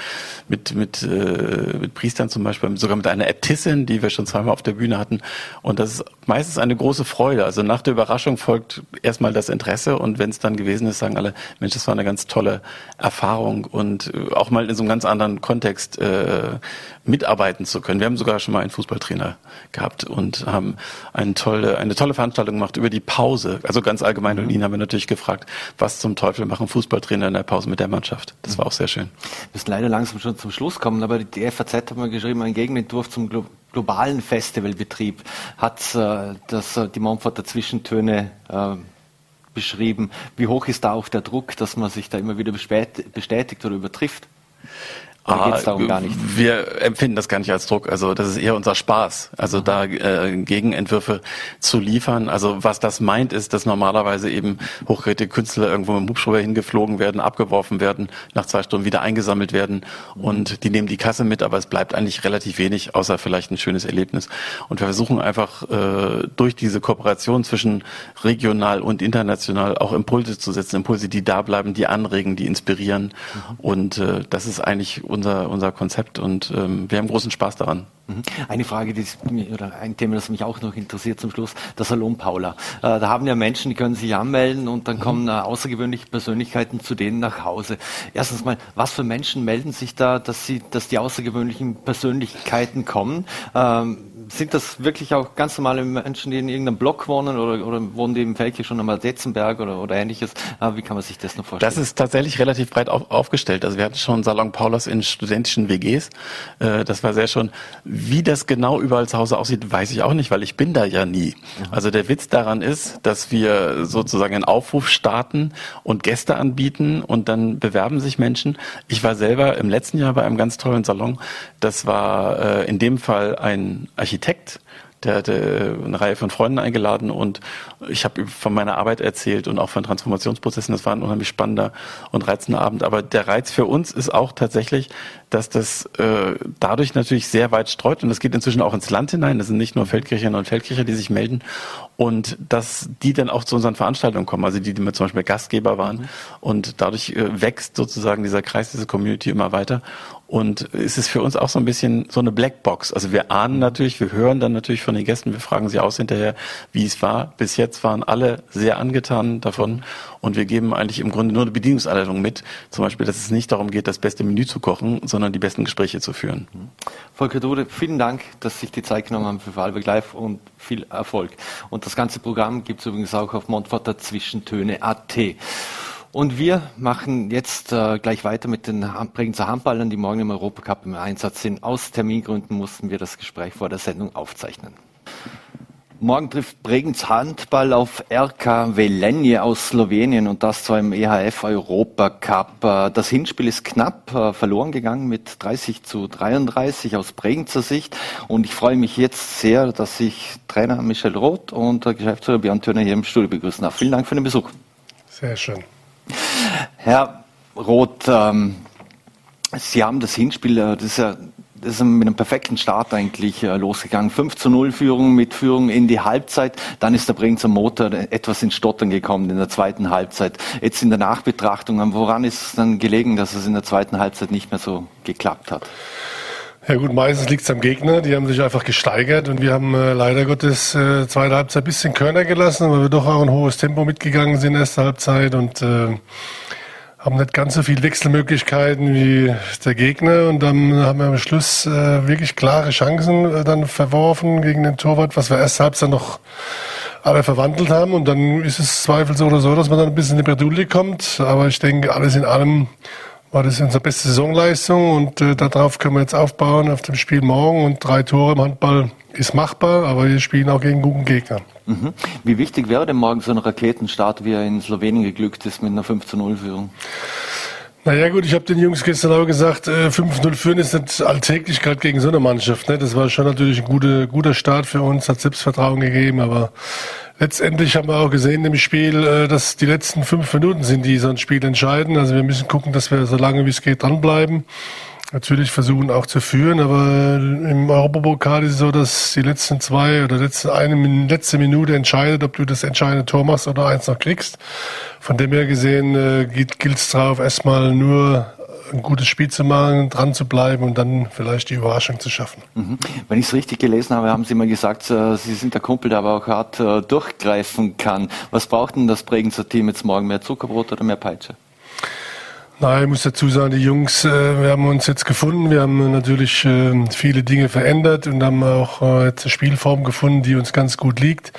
mit, mit, äh, mit Priestern zum Beispiel, sogar mit einer Äbtissin, die wir schon zweimal auf der Bühne hatten. Und das ist meistens eine große Freude. Also nach der Überraschung folgt erstmal das Interesse und wenn es dann gewesen ist, sagen alle, Mensch, das war eine ganz tolle Erfahrung und auch mal in so einem ganz anderen Kontext äh, mitarbeiten zu können. Wir haben sogar sogar schon mal einen Fußballtrainer gehabt und haben eine tolle, eine tolle Veranstaltung gemacht über die Pause. Also ganz allgemein. Und ihn haben wir natürlich gefragt, was zum Teufel machen Fußballtrainer in der Pause mit der Mannschaft. Das war auch sehr schön. Wir müssen leider langsam schon zum Schluss kommen, aber die FAZ hat mal geschrieben, ein Gegenentwurf zum Glo globalen Festivalbetrieb hat äh, das, äh, die Montforter Zwischentöne äh, beschrieben. Wie hoch ist da auch der Druck, dass man sich da immer wieder bestätigt oder übertrifft? Ah, geht's darum gar nicht? Wir empfinden das gar nicht als Druck. Also das ist eher unser Spaß. Also da äh, Gegenentwürfe zu liefern. Also was das meint, ist, dass normalerweise eben hochkarätige Künstler irgendwo mit dem Hubschrauber hingeflogen werden, abgeworfen werden, nach zwei Stunden wieder eingesammelt werden und die nehmen die Kasse mit, aber es bleibt eigentlich relativ wenig, außer vielleicht ein schönes Erlebnis. Und wir versuchen einfach äh, durch diese Kooperation zwischen regional und international auch Impulse zu setzen, Impulse, die da bleiben, die anregen, die inspirieren. Mhm. Und äh, das ist eigentlich unser, unser Konzept und ähm, wir haben großen Spaß daran. Mhm. Eine Frage, die oder ein Thema, das mich auch noch interessiert zum Schluss, der Salon Paula. Äh, da haben ja Menschen, die können sich anmelden und dann mhm. kommen äh, außergewöhnliche Persönlichkeiten zu denen nach Hause. Erstens mal, was für Menschen melden sich da, dass sie, dass die außergewöhnlichen Persönlichkeiten kommen? Ähm, sind das wirklich auch ganz normale Menschen, die in irgendeinem Block wohnen oder, oder wohnen die im Felke schon am Detzenberg oder, oder ähnliches? Äh, wie kann man sich das noch vorstellen? Das ist tatsächlich relativ breit auf, aufgestellt. Also wir hatten schon Salon Paulas in studentischen WGs. Äh, das war sehr schon. Wie das genau überall zu Hause aussieht, weiß ich auch nicht, weil ich bin da ja nie. Also der Witz daran ist, dass wir sozusagen einen Aufruf starten und Gäste anbieten und dann bewerben sich Menschen. Ich war selber im letzten Jahr bei einem ganz tollen Salon. Das war äh, in dem Fall ein Architekt, der hatte eine Reihe von Freunden eingeladen und ich habe von meiner Arbeit erzählt und auch von Transformationsprozessen. Das war ein unheimlich spannender und reizender Abend. Aber der Reiz für uns ist auch tatsächlich, dass das äh, dadurch natürlich sehr weit streut und das geht inzwischen auch ins Land hinein. Das sind nicht nur Feldkircherinnen und Feldkircher, die sich melden und dass die dann auch zu unseren Veranstaltungen kommen, also die, die mit zum Beispiel Gastgeber waren mhm. und dadurch äh, wächst sozusagen dieser Kreis, diese Community immer weiter und es ist für uns auch so ein bisschen so eine Blackbox. Also wir ahnen natürlich, wir hören dann natürlich von den Gästen, wir fragen sie aus hinterher, wie es war. Bis jetzt waren alle sehr angetan davon und wir geben eigentlich im Grunde nur eine Bedienungsanleitung mit. Zum Beispiel, dass es nicht darum geht, das beste Menü zu kochen, sondern die besten Gespräche zu führen. Volker Dude, vielen Dank, dass Sie sich die Zeit genommen haben für Vorarlberg Live und viel Erfolg. Und das ganze Programm gibt es übrigens auch auf Montforter Zwischentöne.at. Und wir machen jetzt äh, gleich weiter mit den Bregenzer Handballern, die morgen im Europacup im Einsatz sind. Aus Termingründen mussten wir das Gespräch vor der Sendung aufzeichnen. Morgen trifft Bregenz Handball auf RK Velenje aus Slowenien und das zwar im EHF Europacup. Äh, das Hinspiel ist knapp äh, verloren gegangen mit 30 zu 33 aus Bregenzer Sicht und ich freue mich jetzt sehr, dass ich Trainer Michel Roth und Geschäftsführer Björn Thürner hier im Studio begrüßen darf. Vielen Dank für den Besuch. Sehr schön. Herr Roth, ähm, Sie haben das Hinspiel, äh, das ist ja das ist mit einem perfekten Start eigentlich äh, losgegangen. 5 zu 0 Führung mit Führung in die Halbzeit. Dann ist der Bregenzer Motor etwas ins Stottern gekommen in der zweiten Halbzeit. Jetzt in der Nachbetrachtung, woran ist es dann gelegen, dass es in der zweiten Halbzeit nicht mehr so geklappt hat? Ja gut, meistens liegt es am Gegner. Die haben sich einfach gesteigert und wir haben äh, leider Gottes äh, zweite Halbzeit ein bisschen Körner gelassen, weil wir doch auch ein hohes Tempo mitgegangen sind ersten Halbzeit und äh, haben nicht ganz so viele Wechselmöglichkeiten wie der Gegner und dann haben wir am Schluss äh, wirklich klare Chancen äh, dann verworfen gegen den Torwart, was wir erst Halbzeit noch alle verwandelt haben und dann ist es zweifelsohne so, dass man dann ein bisschen in die Bredouille kommt. Aber ich denke, alles in allem war das unsere beste Saisonleistung und äh, darauf können wir jetzt aufbauen auf dem Spiel morgen und drei Tore im Handball ist machbar, aber wir spielen auch gegen guten Gegner. Mhm. Wie wichtig wäre denn morgen so ein Raketenstart, wie er in Slowenien geglückt ist mit einer 5 0 Führung? Naja gut, ich habe den Jungs gestern auch gesagt, 5-0 äh, führen ist nicht alltäglich gerade gegen so eine Mannschaft. Ne? Das war schon natürlich ein guter, guter Start für uns, hat Selbstvertrauen gegeben, aber letztendlich haben wir auch gesehen im Spiel, äh, dass die letzten fünf Minuten sind, die so ein Spiel entscheiden. Also wir müssen gucken, dass wir so lange wie es geht dranbleiben. Natürlich versuchen auch zu führen, aber im Europapokal ist es so, dass die letzten zwei oder letzte, eine letzte Minute entscheidet, ob du das entscheidende Tor machst oder eins noch kriegst. Von dem her gesehen äh, gilt es darauf, erstmal nur ein gutes Spiel zu machen, dran zu bleiben und dann vielleicht die Überraschung zu schaffen. Mhm. Wenn ich es richtig gelesen habe, haben Sie mal gesagt, äh, Sie sind der Kumpel, der aber auch hart äh, durchgreifen kann. Was braucht denn das Bregenzer Team jetzt morgen? Mehr Zuckerbrot oder mehr Peitsche? Nein, ich muss dazu sagen, die Jungs, äh, wir haben uns jetzt gefunden. Wir haben natürlich viele Dinge verändert und haben auch jetzt eine Spielform gefunden, die uns ganz gut liegt.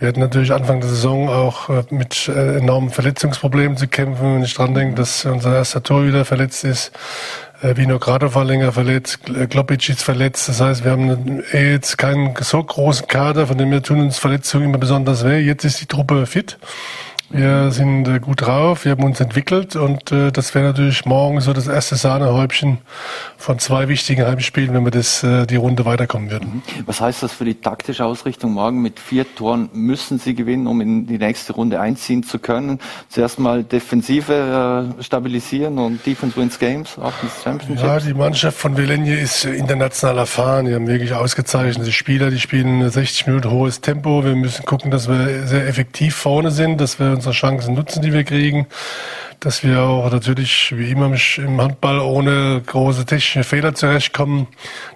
Wir hatten natürlich Anfang der Saison auch äh, mit äh, enormen Verletzungsproblemen zu kämpfen. Wenn ich dran denke, dass unser erster Torhüter verletzt ist, äh, Vino Grado war länger verletzt, Klopic ist verletzt. Das heißt, wir haben eh jetzt keinen so großen Kader, von dem wir tun uns Verletzungen immer besonders weh. Jetzt ist die Truppe fit. Wir sind äh, gut drauf, wir haben uns entwickelt und äh, das wäre natürlich morgen so das erste Sahnehäubchen von zwei wichtigen Heimspielen, wenn wir das äh, die Runde weiterkommen würden. Mhm. Was heißt das für die taktische Ausrichtung? Morgen mit vier Toren müssen Sie gewinnen, um in die nächste Runde einziehen zu können. Zuerst mal Defensive äh, stabilisieren und Defense wins Games, auch ins Championship. Ja, die Mannschaft von Velenje ist international erfahren. Die haben wirklich ausgezeichnete Spieler, die spielen 60 Minuten hohes Tempo. Wir müssen gucken, dass wir sehr effektiv vorne sind, dass wir unsere Chancen nutzen, die wir kriegen. Dass wir auch natürlich, wie immer im Handball, ohne große technische Fehler zurechtkommen.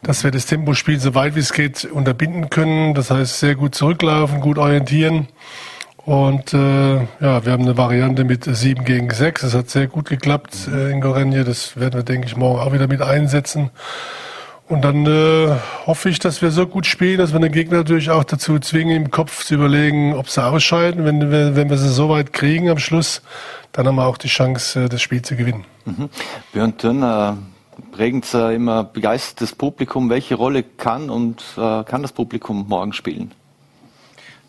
Dass wir das Tempospiel so weit wie es geht unterbinden können. Das heißt, sehr gut zurücklaufen, gut orientieren. Und äh, ja, wir haben eine Variante mit 7 gegen 6. Das hat sehr gut geklappt äh, in Gorenje. Das werden wir, denke ich, morgen auch wieder mit einsetzen. Und dann äh, hoffe ich, dass wir so gut spielen, dass wir den Gegner natürlich auch dazu zwingen, im Kopf zu überlegen, ob sie ausscheiden. Wenn wir, wenn wir sie so weit kriegen am Schluss, dann haben wir auch die Chance, äh, das Spiel zu gewinnen. Mhm. Björn Thürner, prägend äh, immer begeistertes Publikum. Welche Rolle kann und äh, kann das Publikum morgen spielen?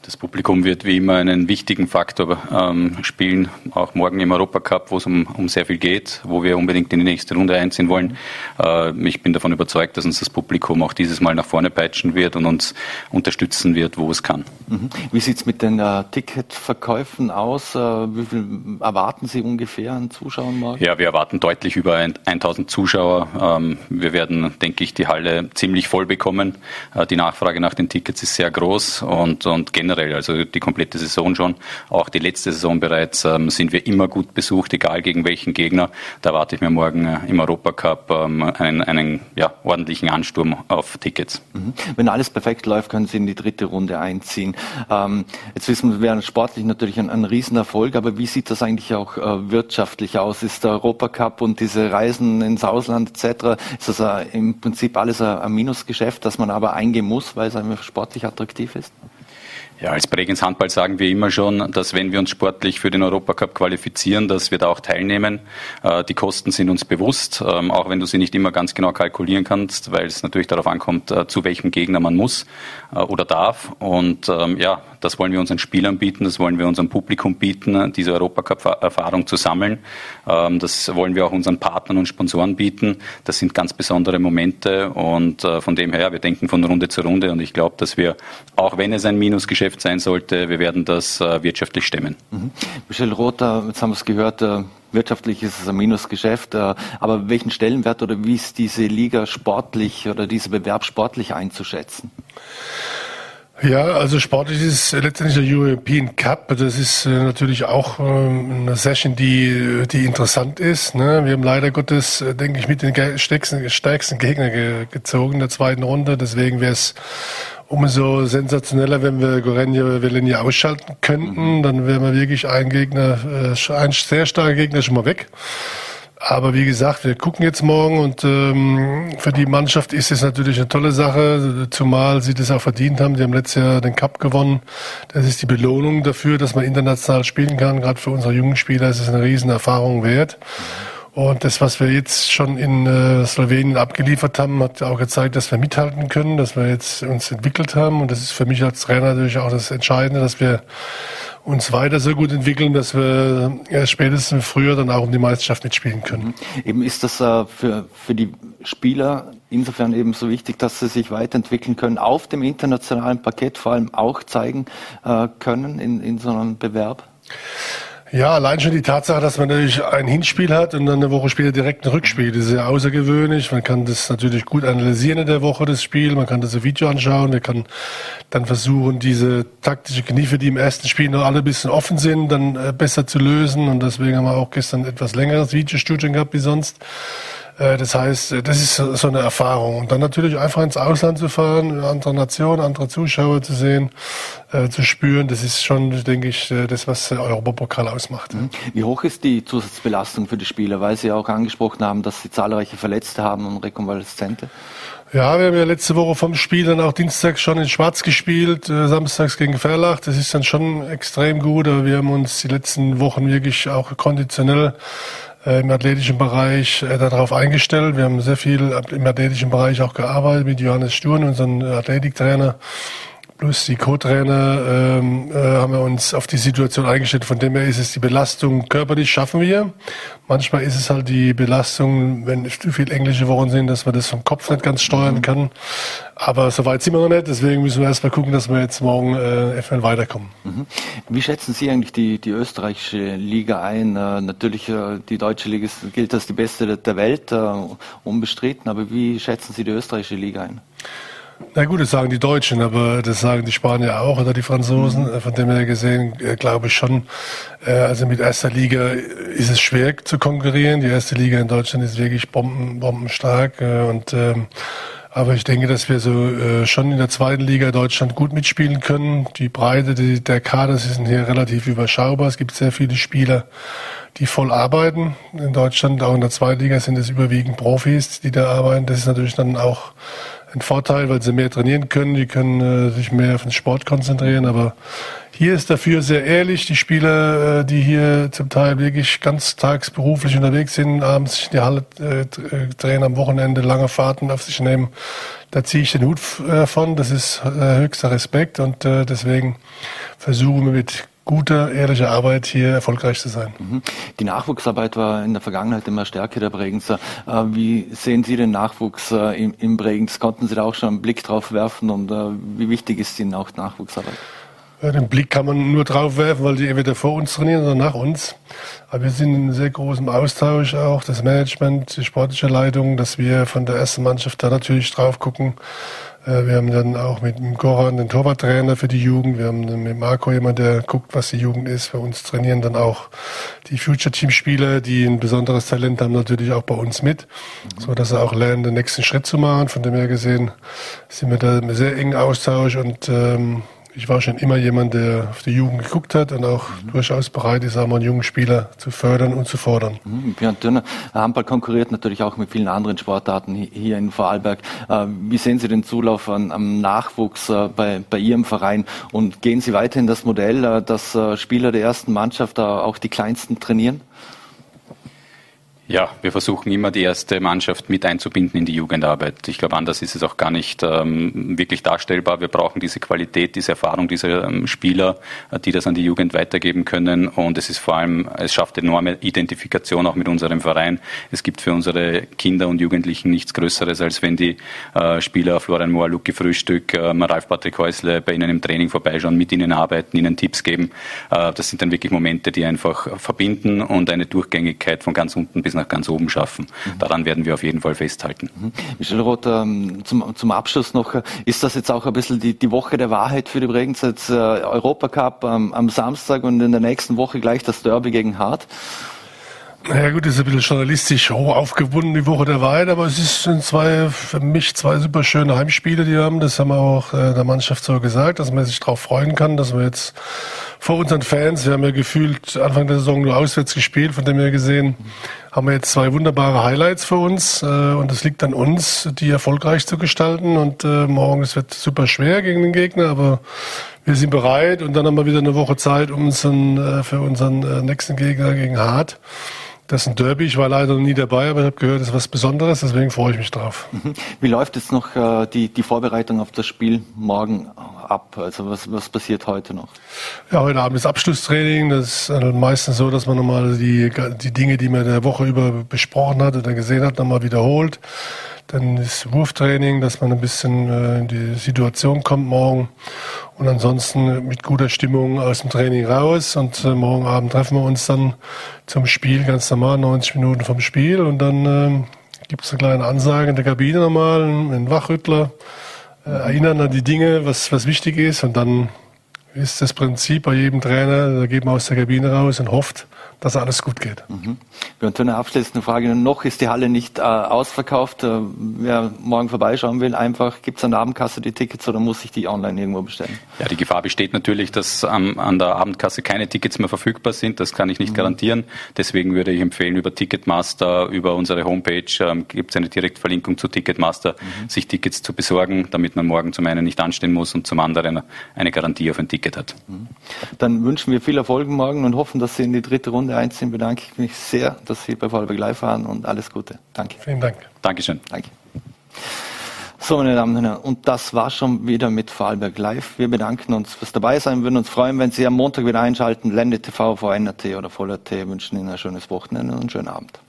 Das Publikum wird wie immer einen wichtigen Faktor ähm, spielen, auch morgen im Europacup, wo es um, um sehr viel geht, wo wir unbedingt in die nächste Runde einziehen wollen. Äh, ich bin davon überzeugt, dass uns das Publikum auch dieses Mal nach vorne peitschen wird und uns unterstützen wird, wo es kann. Mhm. Wie sieht es mit den äh, Ticketverkäufen aus? Äh, wie viel erwarten Sie ungefähr an Zuschauern morgen? Ja, wir erwarten deutlich über 1000 Zuschauer. Ähm, wir werden, denke ich, die Halle ziemlich voll bekommen. Äh, die Nachfrage nach den Tickets ist sehr groß und, und generell generell, also die komplette Saison schon, auch die letzte Saison bereits, ähm, sind wir immer gut besucht, egal gegen welchen Gegner. Da erwarte ich mir morgen äh, im Europacup ähm, einen, einen ja, ordentlichen Ansturm auf Tickets. Mhm. Wenn alles perfekt läuft, können Sie in die dritte Runde einziehen. Ähm, jetzt wissen wir, sportlich natürlich ein, ein Riesenerfolg, aber wie sieht das eigentlich auch äh, wirtschaftlich aus? Ist der Europacup und diese Reisen ins Ausland etc., ist das äh, im Prinzip alles ein Minusgeschäft, das man aber eingehen muss, weil es einfach sportlich attraktiv ist? Ja, als Bregenz Handball sagen wir immer schon, dass wenn wir uns sportlich für den Europacup qualifizieren, dass wir da auch teilnehmen. Äh, die Kosten sind uns bewusst, ähm, auch wenn du sie nicht immer ganz genau kalkulieren kannst, weil es natürlich darauf ankommt, äh, zu welchem Gegner man muss äh, oder darf. Und ähm, ja, das wollen wir unseren Spielern bieten, das wollen wir unserem Publikum bieten, diese Europacup-Erfahrung zu sammeln. Ähm, das wollen wir auch unseren Partnern und Sponsoren bieten. Das sind ganz besondere Momente und von dem her, wir denken von Runde zu Runde und ich glaube, dass wir, auch wenn es ein Minusgeschäft Geschäft sein sollte. Wir werden das äh, wirtschaftlich stemmen. Mhm. Michel Rother, jetzt haben wir es gehört, äh, wirtschaftlich ist es ein Minusgeschäft, äh, aber welchen Stellenwert oder wie ist diese Liga sportlich oder dieser Bewerb sportlich einzuschätzen? Ja, also sportlich ist letztendlich der European Cup. Das ist natürlich auch äh, eine Session, die, die interessant ist. Ne? Wir haben leider Gottes, denke ich, mit den stärksten, stärksten Gegner ge gezogen in der zweiten Runde. Deswegen wäre es umso sensationeller, wenn wir Gorenje Velenje ausschalten könnten. Mhm. Dann wären wir wirklich ein Gegner, äh, ein sehr starker Gegner schon mal weg. Aber wie gesagt, wir gucken jetzt morgen und ähm, für die Mannschaft ist es natürlich eine tolle Sache, zumal sie das auch verdient haben. Die haben letztes Jahr den Cup gewonnen. Das ist die Belohnung dafür, dass man international spielen kann. Gerade für unsere jungen Spieler ist es eine riesen Erfahrung wert. Mhm. Und das, was wir jetzt schon in äh, Slowenien abgeliefert haben, hat auch gezeigt, dass wir mithalten können, dass wir jetzt uns entwickelt haben. Und das ist für mich als Trainer natürlich auch das Entscheidende, dass wir uns weiter so gut entwickeln, dass wir erst spätestens früher dann auch um die Meisterschaft mitspielen können. Mhm. Eben ist das äh, für, für die Spieler insofern eben so wichtig, dass sie sich weiterentwickeln können, auf dem internationalen Parkett vor allem auch zeigen äh, können in, in so einem Bewerb? Ja, allein schon die Tatsache, dass man natürlich ein Hinspiel hat und dann eine Woche später direkt ein Rückspiel, das ist sehr außergewöhnlich. Man kann das natürlich gut analysieren in der Woche, das Spiel. Man kann das Video anschauen. Man kann dann versuchen, diese taktische Kniefe, die im ersten Spiel noch alle ein bisschen offen sind, dann äh, besser zu lösen. Und deswegen haben wir auch gestern etwas längeres Videostudium gehabt wie sonst. Äh, das heißt, äh, das ist so eine Erfahrung. Und dann natürlich einfach ins Ausland zu fahren, andere Nationen, andere Zuschauer zu sehen, äh, zu spüren, das ist schon, denke ich, das, was Europapokal ausmacht. Mhm. Wie hoch ist die Zusatzbelastung für die Spieler? Weil Sie auch angesprochen haben, dass Sie zahlreiche Verletzte haben und Rekonvaleszente. Ja, wir haben ja letzte Woche vom Spiel dann auch Dienstag schon in Schwarz gespielt, äh, samstags gegen Verlach. Das ist dann schon extrem gut, aber wir haben uns die letzten Wochen wirklich auch konditionell im athletischen Bereich äh, darauf eingestellt. Wir haben sehr viel im athletischen Bereich auch gearbeitet mit Johannes Sturn, unserem Athletiktrainer plus die Co-Trainer ähm, äh, haben wir uns auf die Situation eingestellt. Von dem her ist es die Belastung körperlich schaffen wir. Manchmal ist es halt die Belastung, wenn zu viel englische Wochen sind, dass man das vom Kopf nicht ganz steuern kann. Aber soweit sind wir noch nicht. Deswegen müssen wir erstmal gucken, dass wir jetzt morgen äh, FNL weiterkommen. Mhm. Wie schätzen Sie eigentlich die, die österreichische Liga ein? Äh, natürlich, äh, die deutsche Liga ist, gilt als die beste der Welt, äh, unbestritten. Aber wie schätzen Sie die österreichische Liga ein? Na gut, das sagen die Deutschen, aber das sagen die Spanier auch oder die Franzosen. Mhm. Von dem her gesehen äh, glaube ich schon, äh, also mit erster Liga ist es schwer zu konkurrieren. Die erste Liga in Deutschland ist wirklich bomben, bombenstark äh, und ähm, aber ich denke, dass wir so äh, schon in der zweiten Liga Deutschland gut mitspielen können. Die Breite die, der Kader sind hier relativ überschaubar. Es gibt sehr viele Spieler, die voll arbeiten. In Deutschland, auch in der zweiten Liga, sind es überwiegend Profis, die da arbeiten. Das ist natürlich dann auch ein Vorteil, weil sie mehr trainieren können, die können äh, sich mehr auf den Sport konzentrieren. Aber hier ist dafür sehr ehrlich. Die Spieler, äh, die hier zum Teil wirklich ganz tagsberuflich unterwegs sind, abends sich in die Halle äh, drehen, am Wochenende lange Fahrten auf sich nehmen, da ziehe ich den Hut äh, von. Das ist äh, höchster Respekt und äh, deswegen versuchen wir mit guter, ehrlicher Arbeit hier erfolgreich zu sein. Mhm. Die Nachwuchsarbeit war in der Vergangenheit immer stärker der Bregenzer. Äh, wie sehen Sie den Nachwuchs äh, im Bregenz? Konnten Sie da auch schon einen Blick drauf werfen und äh, wie wichtig ist Ihnen auch Nachwuchsarbeit? Ja, den Blick kann man nur drauf werfen, weil die entweder vor uns trainieren oder nach uns. Aber wir sind in sehr großem Austausch auch, das Management, die sportliche Leitung, dass wir von der ersten Mannschaft da natürlich drauf gucken, wir haben dann auch mit dem Goran den Torwarttrainer für die Jugend. Wir haben mit Marco jemand, der guckt, was die Jugend ist. Für uns trainieren dann auch die Future Team Spieler, die ein besonderes Talent haben, natürlich auch bei uns mit, so dass sie auch lernen, den nächsten Schritt zu machen. Von dem her gesehen sind wir da im sehr engen Austausch und ähm, ich war schon immer jemand, der auf die Jugend geguckt hat und auch mhm. durchaus bereit ist, auch mal einen jungen Spieler zu fördern und zu fordern. Mhm. Björn Dünner, Handball konkurriert natürlich auch mit vielen anderen Sportarten hier in Vorarlberg. Äh, wie sehen Sie den Zulauf an, am Nachwuchs äh, bei, bei Ihrem Verein und gehen Sie weiterhin das Modell, äh, dass Spieler der ersten Mannschaft auch die Kleinsten trainieren? Ja, wir versuchen immer die erste Mannschaft mit einzubinden in die Jugendarbeit. Ich glaube, anders ist es auch gar nicht ähm, wirklich darstellbar. Wir brauchen diese Qualität, diese Erfahrung dieser ähm, Spieler, äh, die das an die Jugend weitergeben können. Und es ist vor allem, es schafft enorme Identifikation auch mit unserem Verein. Es gibt für unsere Kinder und Jugendlichen nichts Größeres, als wenn die äh, Spieler Florian Mohr, Luki Frühstück, äh, Ralf Patrick Häusle bei ihnen im Training vorbeischauen, mit ihnen arbeiten, ihnen Tipps geben. Äh, das sind dann wirklich Momente, die einfach verbinden und eine Durchgängigkeit von ganz unten bis nach ganz oben schaffen. Mhm. Daran werden wir auf jeden Fall festhalten. Mhm. Michel Roth, ähm, zum, zum Abschluss noch, ist das jetzt auch ein bisschen die, die Woche der Wahrheit für die Bregenz? Jetzt äh, Europacup ähm, am Samstag und in der nächsten Woche gleich das Derby gegen Hart? Ja gut, ist ein bisschen journalistisch hoch aufgebunden, die Woche der Wahrheit, aber es ist, sind zwei, für mich zwei super schöne Heimspiele, die wir haben. Das haben wir auch äh, der Mannschaft so gesagt, dass man sich darauf freuen kann, dass wir jetzt vor unseren Fans, wir haben ja gefühlt Anfang der Saison nur auswärts gespielt, von dem her gesehen, haben wir jetzt zwei wunderbare Highlights für uns äh, und es liegt an uns, die erfolgreich zu gestalten und äh, morgen, es wird super schwer gegen den Gegner, aber wir sind bereit und dann haben wir wieder eine Woche Zeit um unseren, äh, für unseren äh, nächsten Gegner gegen Hart. Das ist ein Derby. Ich war leider noch nie dabei, aber ich habe gehört, das ist was Besonderes, deswegen freue ich mich drauf. Mhm. Wie läuft jetzt noch äh, die, die Vorbereitung auf das Spiel morgen ab? Also was, was passiert heute noch? Ja, heute Abend ist Abschlusstraining. Das ist äh, meistens so, dass man nochmal die, die Dinge, die man in der Woche über besprochen hat oder gesehen hat, nochmal wiederholt. Dann ist Wurftraining, dass man ein bisschen äh, in die Situation kommt morgen. Und ansonsten mit guter Stimmung aus dem Training raus. Und äh, morgen Abend treffen wir uns dann zum Spiel, ganz normal, 90 Minuten vom Spiel. Und dann äh, gibt es eine kleine Ansage in der Kabine nochmal, einen Wachrüttler, äh, erinnern an die Dinge, was, was wichtig ist. Und dann ist das Prinzip bei jedem Trainer, da geht man aus der Kabine raus und hofft, dass alles gut geht. Mhm. Und eine abschließende Frage. Noch ist die Halle nicht äh, ausverkauft. Äh, wer morgen vorbeischauen will, einfach gibt es an der Abendkasse die Tickets oder muss ich die online irgendwo bestellen? Ja, die Gefahr besteht natürlich, dass ähm, an der Abendkasse keine Tickets mehr verfügbar sind. Das kann ich nicht mhm. garantieren. Deswegen würde ich empfehlen, über Ticketmaster, über unsere Homepage ähm, gibt es eine Direktverlinkung zu Ticketmaster, mhm. sich Tickets zu besorgen, damit man morgen zum einen nicht anstehen muss und zum anderen eine Garantie auf ein Ticket hat. Mhm. Dann wünschen wir viel Erfolg morgen und hoffen, dass Sie in die dritte Runde einziehen, bedanke ich mich sehr, dass Sie bei Vorarlberg Live waren und alles Gute. Danke. Vielen Dank. Dankeschön. Danke. So, meine Damen und Herren, und das war schon wieder mit Vorarlberg Live. Wir bedanken uns fürs Dabeisein, würden uns freuen, wenn Sie am Montag wieder einschalten. Lende TV, VNRT oder Voll.at wünschen Ihnen ein schönes Wochenende und einen schönen Abend.